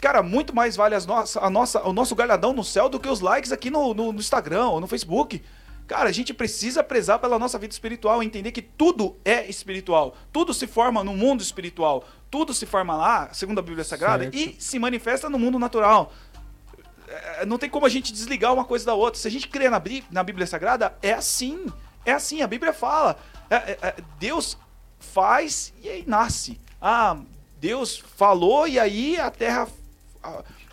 Cara, muito mais vale as nossa, a nossa, o nosso galhadão no céu do que os likes aqui no, no, no Instagram ou no Facebook. Cara, a gente precisa prezar pela nossa vida espiritual, entender que tudo é espiritual. Tudo se forma no mundo espiritual. Tudo se forma lá, segundo a Bíblia Sagrada, Certo. e se manifesta no mundo natural. É, Não tem como a gente desligar uma coisa da outra. Se a gente crê na, na Bíblia Sagrada, é assim. É assim, a Bíblia fala. É, é, é, Deus faz e aí nasce. Ah, Deus falou e aí a terra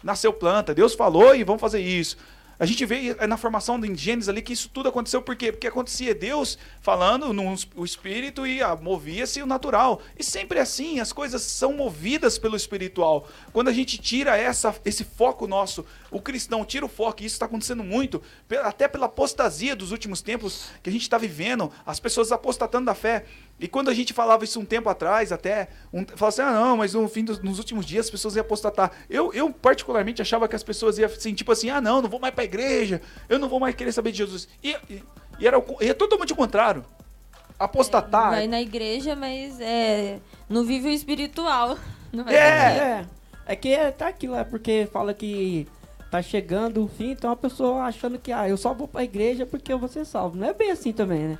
nasceu planta. Deus falou e vamos fazer isso. A gente vê na formação do Gênesis ali que isso tudo aconteceu por quê? Porque acontecia Deus falando no o espírito e ah, movia-se o natural. E sempre é assim, as coisas são movidas pelo espiritual. Quando a gente tira essa, esse foco nosso, o cristão tira o foco, e isso está acontecendo muito, até pela apostasia dos últimos tempos que a gente está vivendo, as pessoas apostatando da fé. E quando a gente falava isso um tempo atrás, até, um, falava assim, ah não, mas no fim dos nos últimos dias as pessoas iam apostatar. Eu, eu particularmente achava que as pessoas iam assim, tipo assim, ah não, não vou mais pra igreja, eu não vou mais querer saber de Jesus. E, e, e era, e é totalmente o contrário. Apostatar. Vai na igreja, mas é, não vive o espiritual. Não vai É. é. É, é que é, tá aquilo, é porque fala que tá chegando o fim, então a pessoa achando que, ah, eu só vou pra igreja porque eu vou ser salvo. Não é bem assim também, né?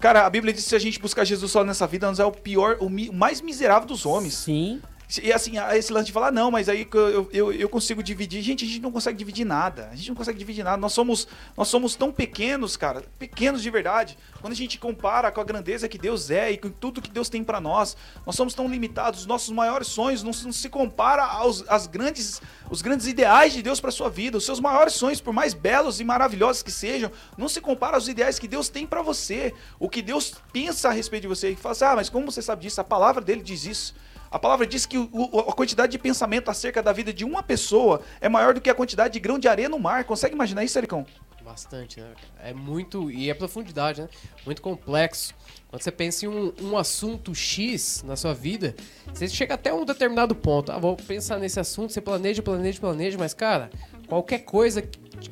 Cara, a Bíblia diz que se a gente buscar Jesus só nessa vida, nós é o pior, o, mi- mais miserável dos homens. Sim. E assim, esse lance de falar, não, mas aí eu, eu, eu consigo dividir. Gente, a gente não consegue dividir nada. A gente não consegue dividir nada. Nós somos, nós somos tão pequenos, cara. Pequenos de verdade. Quando a gente compara com a grandeza que Deus é e com tudo que Deus tem pra nós, nós somos tão limitados. Os nossos maiores sonhos não, se- não se compara aos as grandes, os grandes ideais de Deus pra sua vida. Os seus maiores sonhos, por mais belos e maravilhosos que sejam, não se compara aos ideais que Deus tem pra você. O que Deus pensa a respeito de você. E fala assim, ah, mas como você sabe disso? A palavra dele diz isso. A palavra diz que o- a quantidade de pensamento acerca da vida de uma pessoa é maior do que a quantidade de grão de areia no mar. Consegue imaginar isso, Ericão? Bastante, né? É muito. E é profundidade, né? Muito complexo. Quando você pensa em um, um assunto X na sua vida, você chega até um determinado ponto. Ah, vou pensar nesse assunto, você planeja, planeja, planeja, mas, cara, qualquer coisa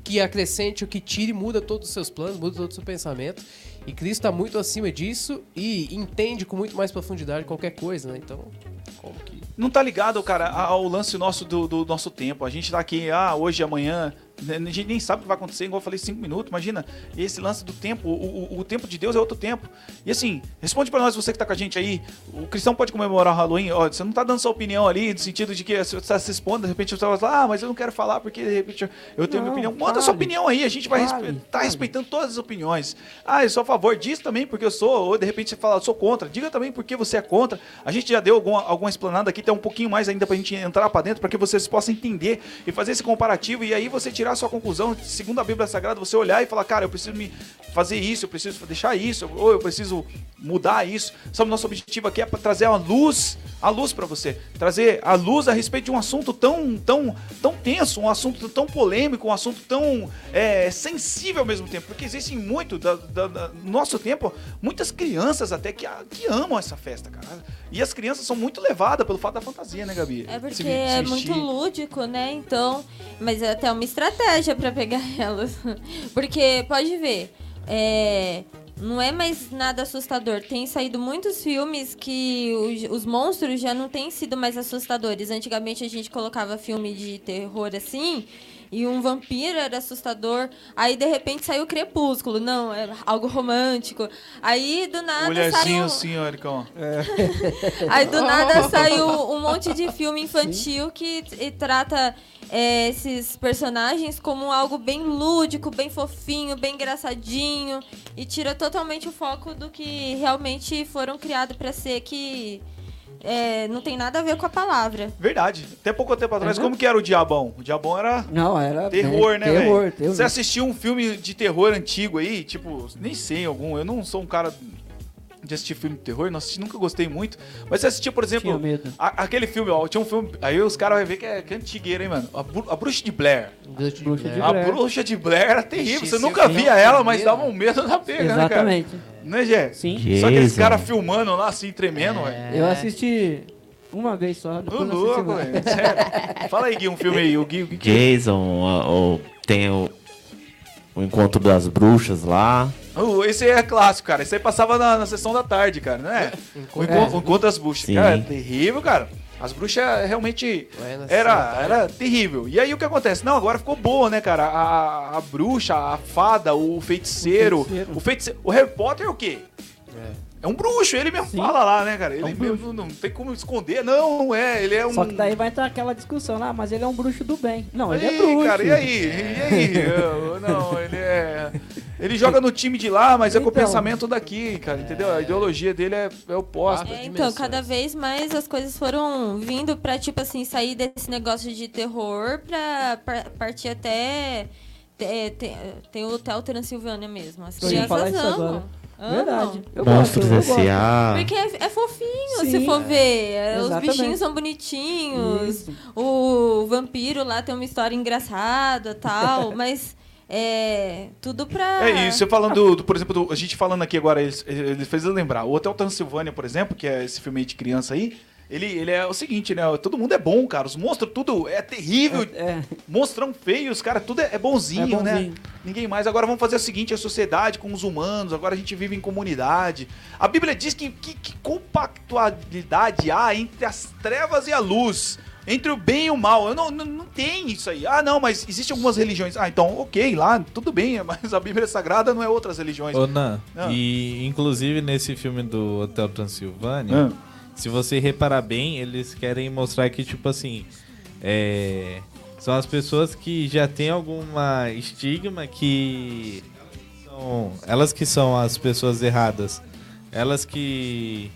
que acrescente ou que tire muda todos os seus planos, muda todo o seu pensamento. E Cristo está muito acima disso e entende com muito mais profundidade qualquer coisa, né? Então. Não tá ligado, cara, ao lance nosso do, do nosso tempo. A gente tá aqui, ah, hoje, amanhã. Né, A gente nem sabe o que vai acontecer, igual eu falei, cinco minutos. Imagina, esse lance do tempo, o, o, o tempo de Deus é outro tempo. E assim, responde pra nós, você que tá com a gente aí. O cristão pode comemorar o Halloween? Ó, você não tá dando sua opinião ali, no sentido de que você tá se expondo, de repente você vai falar, ah, mas eu não quero falar porque de repente eu tenho minha Não, opinião. Manda fale. sua opinião aí, a gente vai Fale, respe- tá fale. respeitando todas as opiniões. Ah, eu sou a favor disso também, porque eu sou, ou de repente você fala, eu sou contra. Diga também porque você é contra. A gente já deu alguma, alguma explanada aqui, tem um pouquinho mais ainda pra gente entrar pra dentro, para que vocês possam entender e fazer esse comparativo e aí você tirar a sua conclusão, segundo a Bíblia Sagrada, você olhar e falar, cara, eu preciso me fazer isso, eu preciso deixar isso, ou eu preciso mudar isso. Sabe, nosso objetivo aqui é trazer a luz, a luz pra você, trazer a luz a respeito de um assunto tão, tão, tão tenso, um assunto tão polêmico, um assunto tão é, sensível ao mesmo tempo, porque existem muito, da, da- da- no nosso tempo, muitas crianças até que, que amam essa festa, cara. E as crianças são muito levadas pelo fato da fantasia, né, Gabi? É porque Se- se é muito lúdico, né? Então, mas é até uma estratégia pra pegar elas. Porque pode ver, é, não é mais nada assustador. Tem saído muitos filmes que os, os monstros já não têm sido mais assustadores. Antigamente a gente colocava filme de terror assim. E um vampiro era assustador. Aí, de repente, saiu o Crepúsculo. Não, é algo romântico. Aí, do nada, Olhazinho saiu... assim, ó, Ericão. Aí do nada saiu um monte de filme infantil que t- trata é, esses personagens como algo bem lúdico, bem fofinho, bem engraçadinho e tira totalmente o foco do que realmente foram criados pra ser que é, não tem nada a ver com a palavra. Verdade. Até pouco tempo atrás, Uhum. como que era o Diabão? O Diabão era Não, era. terror, é, né, Terror, terror. Você assistiu um filme de terror antigo aí, tipo, nem sei algum, eu não sou um cara de assistir filme de terror, não assisti, nunca gostei muito. Mas você assistiu, por exemplo, Tinha medo. a- aquele filme, ó, tinha um filme, aí os caras vão ver que é, que é antigueiro, hein, mano? A, a Bruxa de Blair. Bruxa de A Blair. Bruxa de Blair era terrível, você nunca via é um ela, mas dava um medo da pega, né, cara? Exatamente. Né, Gé? Sim. Só aqueles Jason. caras filmando lá, assim, tremendo, velho. Eu assisti uma vez só. Ô, Depois não assisti louco, velho. Fala aí, Gui, um filme aí. O Gui, o Gui Jason, ó, ó, tem o, o encontro das bruxas lá. Uh, esse aí é clássico, cara. Esse aí passava na, na sessão da tarde, cara, não é? O encontro, o encontro das bruxas. Sim. Cara, é terrível, cara. As bruxas realmente da era, tarde. era terrível. E aí o que acontece? Não, agora ficou boa, né, cara? A, a, a bruxa, a fada, o feiticeiro. O feiticeiro. O feiticeiro. O Harry Potter é o quê? É um bruxo, ele mesmo Sim. fala lá, né, cara? Ele um mesmo não tem como esconder. Não, não é. Ele é um. Só que daí vai estar aquela discussão lá, mas ele é um bruxo do bem. Não, ele é bruxo. cara, e aí? E aí? Eu- não, ele é. Ele joga no time de lá, mas é com o Então. pensamento daqui, cara, entendeu? A ideologia dele é, é oposta. Ah, É, então, cada vez mais as coisas foram vindo pra, tipo assim, sair desse negócio de terror pra, pra partir até. te- te- Tem o Hotel Transilvânia mesmo. As crianças isso amam. Verdade. Eu Monstros eu. S.A. Porque é, é fofinho, Sim. se for ver. É, Os Exatamente. bichinhos são bonitinhos. Isso. O vampiro lá tem uma história engraçada tal, mas é tudo pra. É isso, você falando, do, do- por exemplo, do- a gente falando aqui agora, ele, ele fez eu lembrar. O Hotel Transilvânia, por exemplo, que é esse filme aí de criança aí, ele, ele é o seguinte, né? Todo mundo é bom, cara. Os monstros, tudo é terrível. É, Monstrão feio, os caras, tudo é, é bonzinho, É né? bonzinho. Ninguém mais. Agora vamos fazer o seguinte: a sociedade com os humanos, agora a gente vive em comunidade. A Bíblia diz que, que, que compactualidade há entre as trevas e a luz. entre o bem e o mal. Eu não, não, não tem isso aí. Ah, não, mas existem algumas religiões. Ah, então, ok, lá, tudo bem, mas a Bíblia Sagrada não é outras religiões. Ô, Nan, Ah. e inclusive nesse filme do Hotel Transilvânia, Ah. Se você reparar bem, eles querem mostrar que, tipo assim, é, são as pessoas que já têm alguma estigma que são elas que são as pessoas erradas. Elas que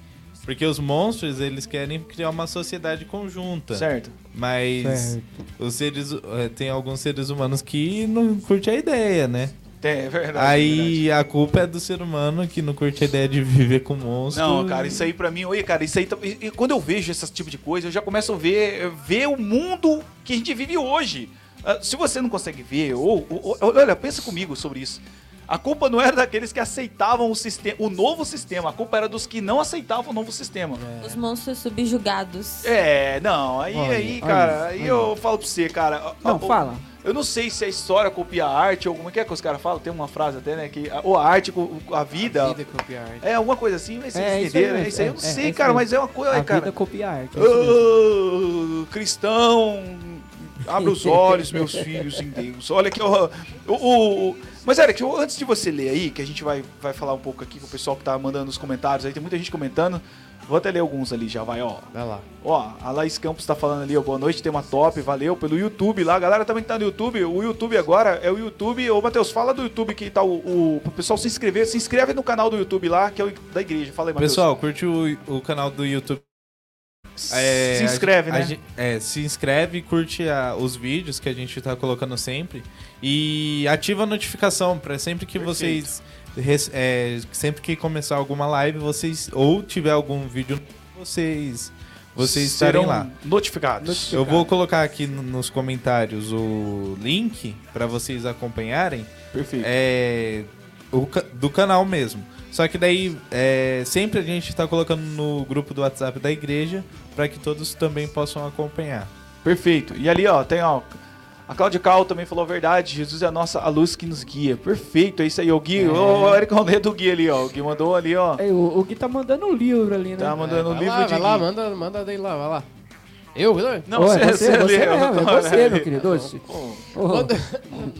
porque os monstros, eles querem criar uma sociedade conjunta. Certo. Mas Certo. os seres eh, tem alguns seres humanos que não curte a ideia, né? É, é verdade. é verdade. Aí a culpa é do ser humano que não curte a ideia de viver com monstro. Não, cara, isso aí pra mim, oi, cara, isso aí. tá- e- quando eu vejo esse tipo de coisa, eu já começo a ver, ver o mundo que a gente vive hoje. Ah, Se você não consegue ver, ou, ou- olha, pensa comigo sobre isso. A culpa não era daqueles que aceitavam o sistema, o novo sistema, a culpa era dos que não aceitavam o novo sistema. Os monstros subjugados. É, não, aí, Olha, aí, olha, cara, aí olha. eu falo pra você, cara. Não, ó, fala. Eu não sei se a história copia a arte, ou como é que é que os caras falam, tem uma frase até, né, que a- ou a arte, a vida, Vida copiar. é alguma coisa assim, mas vocês É, entenderam, é isso aí, eu é, não é, sei, é cara, mas é uma coisa, A cara. vida copia a arte. é. Ah, cristão, abre os olhos, meus filhos em Deus. Olha ó, o, o- mas Eric, antes de você ler aí, que a gente vai, vai falar um pouco aqui com o pessoal que tá mandando os comentários aí, tem muita gente comentando. Vou até ler alguns ali já, vai, ó. Vai lá. Ó, a Laís Campos tá falando ali, ó, boa noite, tema top, valeu pelo YouTube lá. A galera também que tá no YouTube, o YouTube agora é o YouTube. Ô, Matheus, fala do YouTube que tá o, o pro pessoal se inscrever. Se inscreve no canal do YouTube lá, que é o da igreja. Fala aí, Matheus. Pessoal, curte o, o canal do YouTube. É, se inscreve, a- a né? gen- é, se inscreve, curte a- os vídeos que a gente tá colocando sempre e ativa a notificação para sempre que Perfeito. vocês é, sempre que começar alguma live, vocês ou tiver algum vídeo, vocês vocês estarem Serão lá. Notificados. Eu vou colocar aqui no- nos comentários o link para vocês acompanharem Perfeito. é, o do canal mesmo. Só que daí é, sempre a gente tá colocando no grupo do WhatsApp da igreja para que todos também possam acompanhar. Perfeito. E ali, ó, tem, ó. A Cláudia Cal também falou a verdade. Jesus é a nossa a luz que nos guia. Perfeito, é isso aí. O Gui, o Eric Rondê do Gui ali, ó. O Gui mandou ali, ó. É, o, o Gui tá mandando um livro ali, né? Tá mandando É, um livro lá, de vai lá, manda, manda daí lá, vai lá. Eu, Guilherme? Não, Ô, você, é você, você, ali, mesmo, ó. é você, meu querido. Ô, Quando,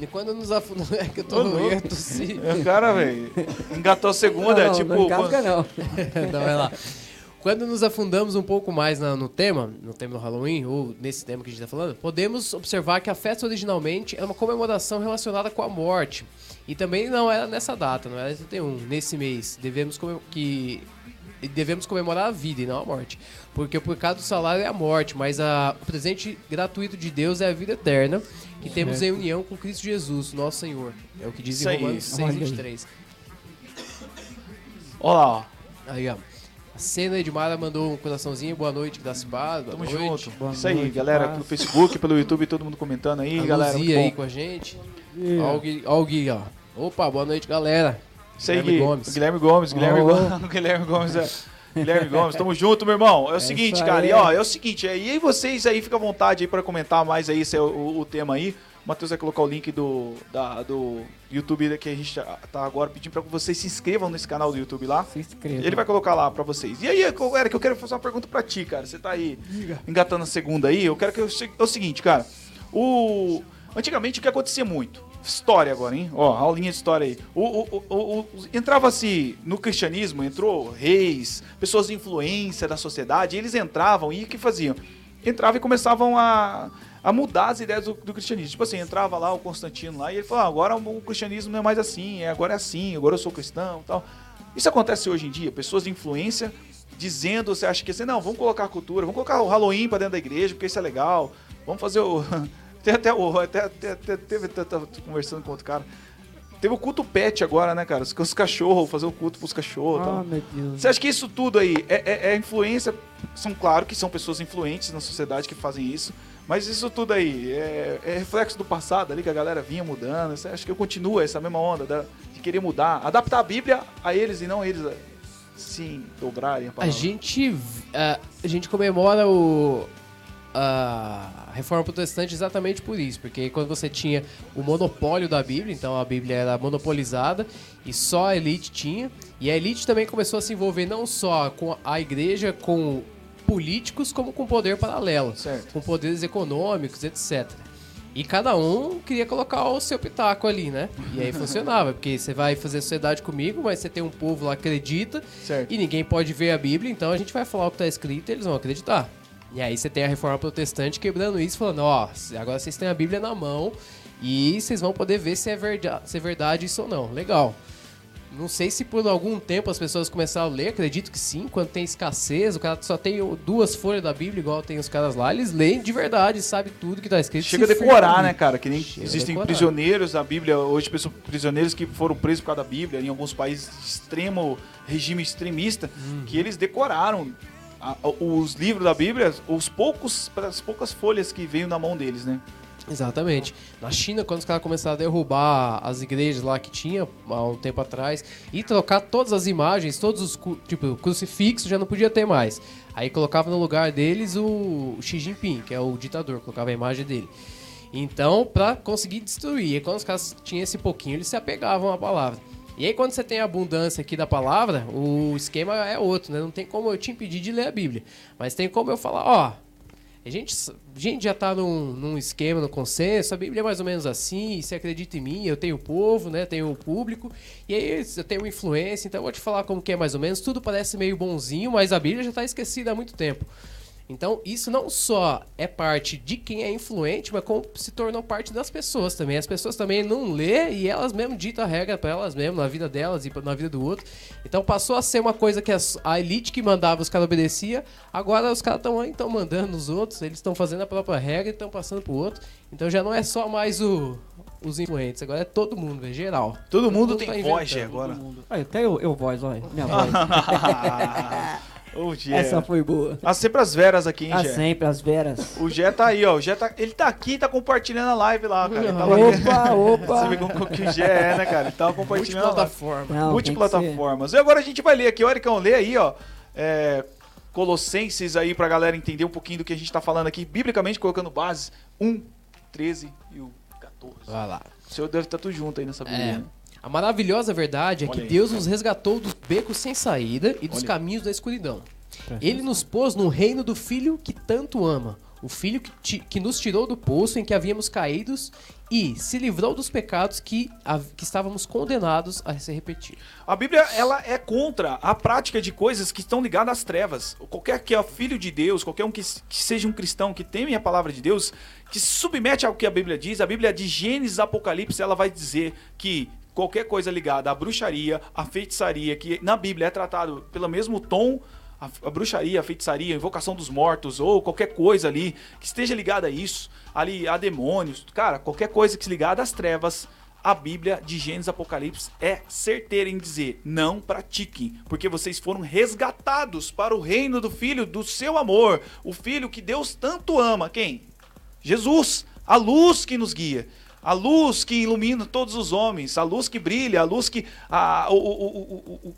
e quando nos afundamos. É que eu tô Ô, louco. eu ia tossir. O cara, velho, engatou a segunda, não, é tipo. Não, engasga, não. Então vai lá. Quando nos afundamos um pouco mais na- no tema, no tema do Halloween, ou nesse tema que a gente está falando, podemos observar que a festa originalmente era uma comemoração relacionada com a morte. E também não era nessa data, não era 31, nesse mês. Devemos, que, devemos comemorar a vida e não a morte. Porque o pecado do salário é a morte, mas a- o presente gratuito de Deus é a vida eterna, que temos em união com Cristo Jesus, nosso Senhor. É o que diz em. Romanos Olha aí. 6, 23. Ó lá, ó. Aí, ó. Cena Edmara mandou um coraçãozinho, boa noite, graça paz, boa Tamo noite. junto. Boa Isso aí, noite, galera, paz. pelo Facebook, pelo YouTube, todo mundo comentando aí, A galera. Luzia aí com a gente. Yeah. Ó. Opa, boa noite, galera. Isso aí, Guilherme Gui. Gomes. Guilherme Gomes, Guilherme Oh. Gomes. Guilherme Gomes, é. Guilherme Gomes, tamo junto, meu irmão. É o seguinte, isso cara, aí. e ó, é o seguinte, é, e aí vocês aí, fica à vontade aí pra comentar mais aí, esse é o, o tema aí. O Matheus vai colocar o link do, da, do YouTube que a gente tá- agora pedindo pra que vocês se inscrevam nesse canal do YouTube lá. Se inscreva. Ele vai colocar lá pra vocês. E aí, Eric, eu quero fazer uma pergunta pra ti, cara. Você tá aí engatando a segunda aí. Eu quero que eu. É o seguinte, cara. O. Antigamente o que acontecia muito? História agora, hein? Ó, aulinha de história aí. O, o, o- o- Entrava-se no cristianismo, entrou reis, pessoas de influência da sociedade, eles entravam e o que faziam? Entravam e começavam a, a mudar as ideias do, do cristianismo. Tipo assim, entrava lá o Constantino lá e ele falou: ah, agora o cristianismo não é mais assim, é, agora é assim, agora eu sou cristão e tal. Isso acontece hoje em dia, pessoas de influência dizendo, você acha que assim, não, vamos colocar a cultura, vamos colocar o Halloween pra dentro da igreja, porque isso é legal, vamos fazer o. Tem até o. Até, até, até, teve, tava conversando com outro cara. Teve o culto pet agora, né, cara? Os, os cachorros, fazer o culto pros cachorros Ah, tal. meu Deus. Você acha que isso tudo aí é, é- é influência? São claro que são pessoas influentes na sociedade que fazem isso, mas isso tudo aí é, é reflexo do passado ali que a galera vinha mudando. Acha que continua essa mesma onda da- de querer mudar, adaptar a Bíblia a eles e não eles eh, sim dobrarem a A palavra? gente, a, a gente comemora o, a reforma protestante exatamente por isso, porque quando você tinha o monopólio da Bíblia, então a Bíblia era monopolizada e só a elite tinha, e a elite também começou a se envolver não só com a igreja, com políticos como com poder paralelo, Certo. com poderes econômicos, etc. E cada um queria colocar o seu pitaco ali, né? E aí funcionava, porque você vai fazer sociedade comigo, mas você tem um povo lá que acredita Certo. e ninguém pode ver a Bíblia, então a gente vai falar o que tá escrito e eles vão acreditar. E aí você tem a reforma protestante quebrando isso, falando, ó, agora vocês têm a Bíblia na mão e vocês vão poder ver se é, verda se é verdade isso ou não. Legal. Não sei se por algum tempo as pessoas começaram a ler, acredito que sim, quando tem escassez, o cara só tem duas folhas da Bíblia, igual tem os caras lá, eles leem de verdade, sabe tudo que tá escrito. Chega a decorar, né, cara? Que nem Chega existem prisioneiros da Bíblia, hoje pessoas prisioneiros que foram presos por causa da Bíblia, em alguns países de extremo regime extremista, Uhum. que eles decoraram a- os livros da Bíblia, os poucos, as poucas folhas que veio na mão deles, né? Exatamente. Na China, quando os caras começaram a derrubar as igrejas lá que tinha há um tempo atrás e trocar todas as imagens, todos os tipo crucifixos já não podia ter mais. Aí colocava no lugar deles o Xi Jinping, que é o ditador, colocava a imagem dele. Então, pra conseguir destruir, e quando os caras tinham esse pouquinho, eles se apegavam à palavra. E aí, quando você tem a abundância aqui da palavra, o esquema é outro, né? Não tem como eu te impedir de ler a Bíblia. Mas tem como eu falar, ó, a gente, a gente já tá num, num esquema, no consenso, a Bíblia é mais ou menos assim, você acredita em mim, eu tenho o povo, né, tenho o público, e aí eu tenho influência, então eu vou te falar como que é mais ou menos, tudo parece meio bonzinho, mas a Bíblia já tá esquecida há muito tempo. Então, isso não só é parte de quem é influente, mas como se tornou parte das pessoas também. As pessoas também não lê e elas mesmo ditam a regra pra elas mesmo, na vida delas e na vida do outro. Então passou a ser uma coisa que a elite que mandava, os caras obedeciam. Agora os caras estão então mandando os outros, eles estão fazendo a própria regra e estão passando pro outro. Então já não é só mais o, os influentes, agora é todo mundo, é geral. Todo mundo tá tem voz, inventando. Gé, agora. Olha, até eu, eu voz, olha. Minha voz. Ô, Gé. Essa foi boa. Há sempre as veras aqui, hein, Ah, Gé? sempre, as veras. O Gé tá aí, ó. O Gé tá, ele tá aqui, tá compartilhando a live lá, cara. Ele tava Opa, Você vê opa. como que o Gé é, né, cara? Ele tava compartilhando. Multiplataforma. Não. Multiplataformas. E agora a gente vai ler aqui, o Ericão, lê aí, ó. é, Colossenses aí pra galera entender um pouquinho do que a gente tá falando aqui, biblicamente colocando bases 1, 13 e o 14. Vai lá. O senhor deve estar tudo junto aí nessa Bíblia. É. A maravilhosa verdade é Olha que aí. Deus nos resgatou dos becos sem saída e dos Olha. caminhos da escuridão. Ele nos pôs no reino do Filho que tanto ama, o Filho que, ti- que nos tirou do poço em que havíamos caídos e se livrou dos pecados que, a- que estávamos condenados a se repetir. A Bíblia ela é contra a prática de coisas que estão ligadas às trevas. Qualquer que é filho de Deus, qualquer um que, que seja um cristão, que teme a palavra de Deus, que se submete ao que a Bíblia diz, a Bíblia de Gênesis e Apocalipse, ela vai dizer que qualquer coisa ligada à bruxaria, à feitiçaria, que na Bíblia é tratado pelo mesmo tom, a, bruxaria, a feitiçaria, a invocação dos mortos, ou qualquer coisa ali que esteja ligada a isso, ali a demônios, cara, qualquer coisa que se ligada às trevas, a Bíblia de Gênesis Apocalipse é certeira em dizer: não pratiquem, porque vocês foram resgatados para o reino do Filho do seu amor, o Filho que Deus tanto ama. Quem? Jesus, a luz que nos guia. A luz que ilumina todos os homens, a luz que brilha, a luz que. A, o, o- o- o-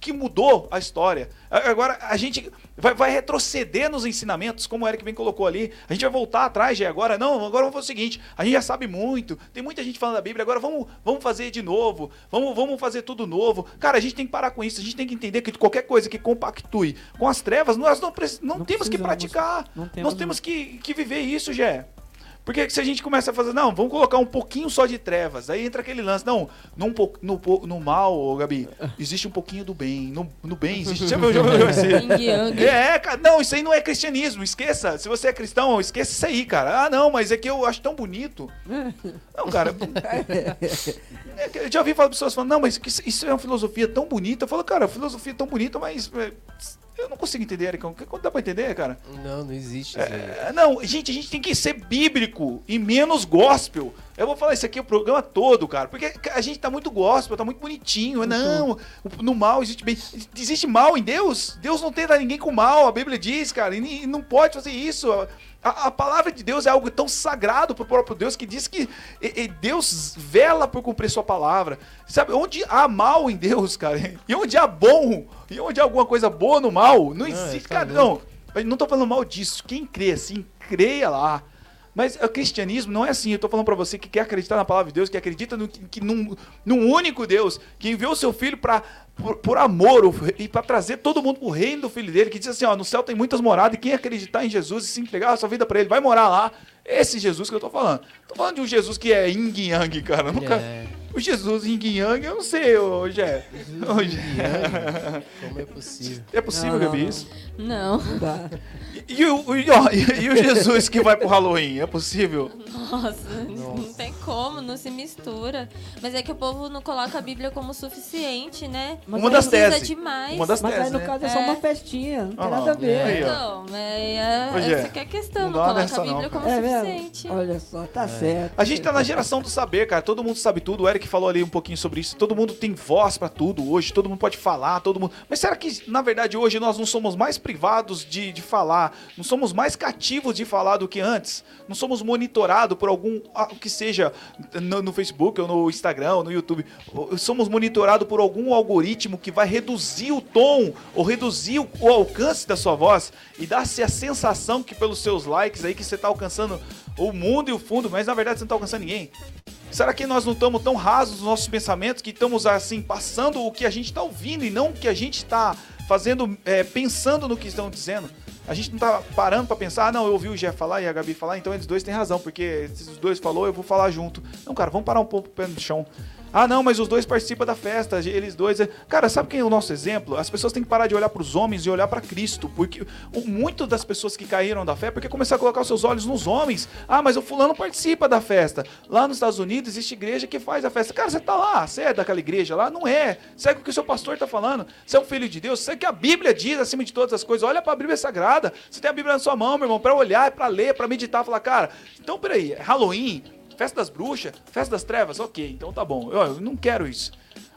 que mudou a história. Agora a gente vai, vai retroceder nos ensinamentos, como o Eric bem colocou ali. A gente vai voltar atrás, já agora. Não, agora vamos fazer o seguinte: a gente já sabe muito, tem muita gente falando da Bíblia, agora vamos, vamos fazer de novo, vamos, vamos fazer tudo novo. Cara, a gente tem que parar com isso, a gente tem que entender que qualquer coisa que compactue com as trevas, nós não, não, Não temos que praticar. não nós temos temos que, que viver isso, Gé. Porque se a gente começa a fazer, não, vamos colocar um pouquinho só de trevas, aí entra aquele lance, não, num no, no mal, Gabi, existe um pouquinho do bem, no, no bem existe, já viu esse- Yin Yang. é, cara, não, isso aí não é cristianismo, esqueça, se você é cristão, esqueça isso aí, cara, ah, não, mas é que eu acho tão bonito, não, cara, é eu já ouvi falar pessoas falando, não, mas isso- é uma filosofia tão bonita, eu falo, cara, filosofia tão bonita, mas é, eu não consigo entender, Ericão, quando dá pra entender, cara? Não, não existe. É, não, gente, a gente tem que ser bíblico e menos gospel. Eu vou falar isso aqui o programa todo, cara. Porque a gente tá muito gospel, tá muito bonitinho. Não, o- no mal existe bem. Existe mal em Deus? Deus não tenta ninguém com mal, a Bíblia diz, cara. E, não pode fazer isso. A, a palavra de Deus é algo tão sagrado pro próprio Deus que diz que e- e Deus vela por cumprir sua palavra. Sabe, onde há mal em Deus, cara, e onde há bom, e onde há alguma coisa boa no mal, não existe, tá cara. Não, eu não tô falando mal disso. Quem crê assim, creia lá. Mas o cristianismo não é assim. Eu tô falando pra você que quer acreditar na palavra de Deus, que acredita no, que, num, num único Deus, que enviou o seu filho para por, por amor o- e para trazer todo mundo pro reino do filho dele, que diz assim, ó, no céu tem muitas moradas e quem acreditar em Jesus e se entregar a sua vida pra ele vai morar lá. Esse Jesus que eu tô falando. Tô falando de um Jesus que é yin yang, cara. Nunca É. O Jesus yin yang, eu não sei, ô Jé. Ô, Jé. Como é possível? É possível, Não, Gabi, não. isso? Não. Não dá. E, o, o- e, ó, e- e o Jesus que vai pro Halloween? É possível? Nossa, não tem como, não se mistura. Mas é que o povo não coloca a Bíblia como suficiente, né? Mas Uma aí- das teses. demais. Uma das Mas aí teses, no né? caso é só É. uma festinha, não tem Ah, nada a ver. aí, ó. Então, é, Jé, essa que é a questão, não não, coloca nessa a Bíblia não, como É suficiente. mesmo? Olha só, tá certo. A gente tá na geração do saber, cara. Todo mundo sabe tudo. O Eric falou ali um pouquinho sobre isso. Todo mundo tem voz pra tudo hoje. Todo mundo pode falar, todo mundo. Mas será que, na verdade, hoje nós não somos mais privados de, de falar? Não somos mais cativos de falar do que antes? Não somos monitorados por algum. ah, que seja no, no Facebook ou no Instagram ou no YouTube? Ou Somos monitorados por algum algoritmo que vai reduzir o tom ou reduzir o, o alcance da sua voz e dar-se a sensação que pelos seus likes aí que você tá alcançando o mundo e o fundo, mas na verdade você não tá alcançando ninguém. Será que nós não estamos tão rasos nos nossos pensamentos que estamos assim passando o que a gente está ouvindo e não o que a gente está fazendo, é, pensando no que estão dizendo? A gente não tá parando para pensar, ah, não, eu ouvi o Jeff falar e a Gabi falar, então eles dois têm razão, porque se os dois falou, eu vou falar junto. Não, cara, vamos parar um pouco o pé no chão. Ah, não, mas os dois participam da festa, eles dois. é- Cara, sabe quem é o nosso exemplo? As pessoas têm que parar de olhar para os homens e olhar para Cristo, porque muitas das pessoas que caíram da fé, porque começaram a colocar os seus olhos nos homens. Ah, mas o fulano participa da festa. Lá nos Estados Unidos existe igreja que faz a festa. Cara, você tá lá, você é daquela igreja lá? Não é. Segue o que o seu pastor tá falando. Você é um filho de Deus, segue o que a Bíblia diz acima de todas as coisas. Olha para a Bíblia Sagrada. Você tem a Bíblia na sua mão, meu irmão, para olhar, para ler, para meditar, falar, cara, então peraí, é Halloween, Festa das bruxas, festa das trevas, ok, então tá bom. Eu, eu não quero isso.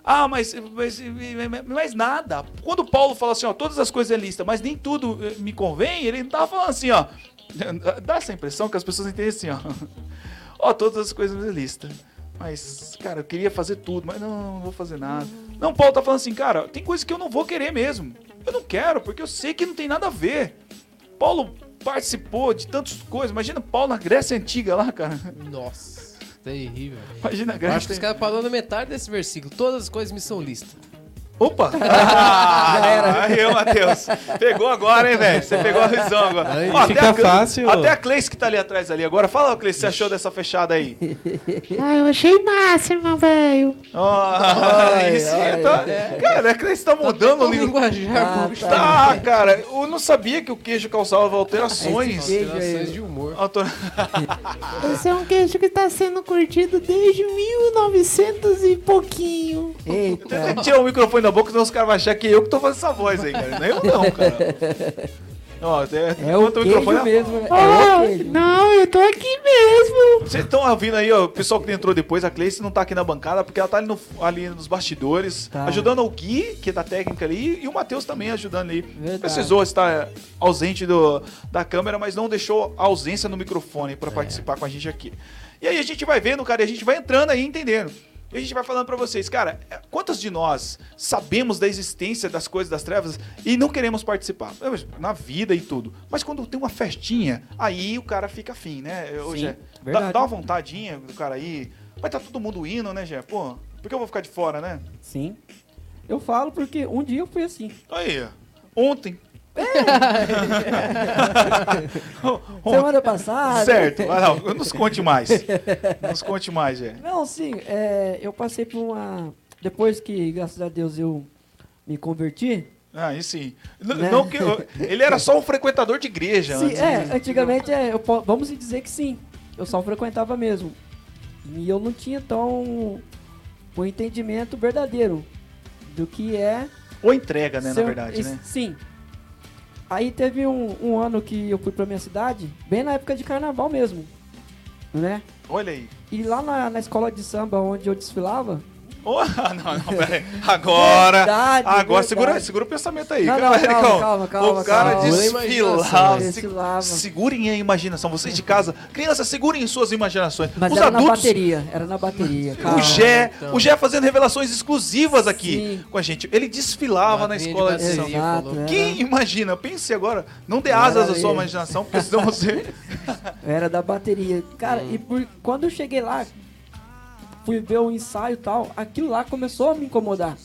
Ah, mas, mas, mas nada. Quando Paulo fala assim, ó, todas as coisas é lista, mas nem tudo eh, me convém, ele não tava falando assim, ó. Dá essa impressão que as pessoas entendem assim, ó. Ó, todas as coisas é lista. Mas, cara, eu queria fazer tudo, mas não, não vou fazer nada. Não, Paulo tá falando assim, cara, tem coisa que eu não vou querer mesmo. Eu não quero, porque eu sei que não tem nada a ver. Paulo participou de tantas coisas. Imagina Paulo na Grécia Antiga lá, cara. Nossa, terrível. Imagina a Eu Grécia. acho que os caras na metade desse versículo. Todas as coisas me são listas. Opa! Ah, aí, ô, Matheus. Pegou agora, hein, velho? Você pegou a visão agora. Aí Ó, fica a Cle- fácil. Até a Cleice que tá ali atrás ali agora. Fala, Cleice, o que você achou dessa fechada aí? Ah, eu achei massa, irmão, velho. Ai, isso, ai, tá- Cara, a Cleice tá mudando o o livro. linguajar, Ah, pô. Tá, cara, eu não sabia que o queijo causava alterações. Esse Alterações aí. de humor. Alter- Esse é um queijo que tá sendo curtido desde 1900 e pouquinho. Eita. Tira o microfone da boca, senão os caras vão achar que eu que tô fazendo essa voz aí, cara. Não é eu não, cara. Ó, até, É o queijo mesmo. É Ah, o queijo. não, eu tô aqui mesmo. Vocês estão ouvindo aí, ó, o pessoal que entrou depois, a Cleice não tá aqui na bancada, porque ela tá ali, no- ali nos bastidores, Tá. ajudando o Gui, que é da técnica ali, e o Matheus também ajudando ali. Verdade. Precisou estar ausente do, da câmera, mas não deixou ausência no microfone pra participar com a gente aqui. E aí a gente vai vendo, cara, e a gente vai entrando aí, entendendo. E a gente vai falando pra vocês, cara, é, quantos de nós sabemos da existência das coisas das trevas e não queremos participar? Na vida e tudo. Mas quando tem uma festinha, aí o cara fica afim, né? Hoje Sim, é, dá, verdade. dá uma vontadinha do cara aí. Vai tá todo mundo indo, né, Gé? Pô, por que eu vou ficar de fora, né? Sim. Eu falo porque um dia eu fui assim. Aí, ontem. Ontem. Semana passada. Certo, mas não, nos conte mais. Nos conte mais, Gé. Não, sim, é, eu passei por uma. Depois que, graças a Deus, eu me converti. Ah, aí sim. Né? Não que eu- ele era só um frequentador de igreja Sim, antes. é, antigamente, é, eu vamos dizer que sim. Eu só frequentava mesmo. E eu não tinha tão um entendimento verdadeiro do que é. Ou entrega, né, na ser- verdade, es- né? Sim. Aí teve um, um ano que eu fui pra minha cidade, bem na época de carnaval mesmo. Né? Olha aí. E lá na, na escola de samba onde eu desfilava, Oh, não, não. Agora. Verdade, agora, verdade. segura, segura o pensamento aí. Não, calma, não, calma, Ericão. calma, calma, O cara calma. desfilava. Se-. Segurem a imaginação. Vocês de casa, crianças, segurem suas imaginações. Mas Os era na adultos. bateria, era na bateria. O calma. Gé, então. o Gé fazendo revelações exclusivas aqui Sim. com a gente. Ele desfilava na de escola de. Exato, era, Quem imagina? Pense agora. Não dê asas à sua imaginação, porque senão você. era da bateria. Cara, e por, quando eu cheguei lá, fui ver o ensaio e tal, aquilo lá começou a me incomodar.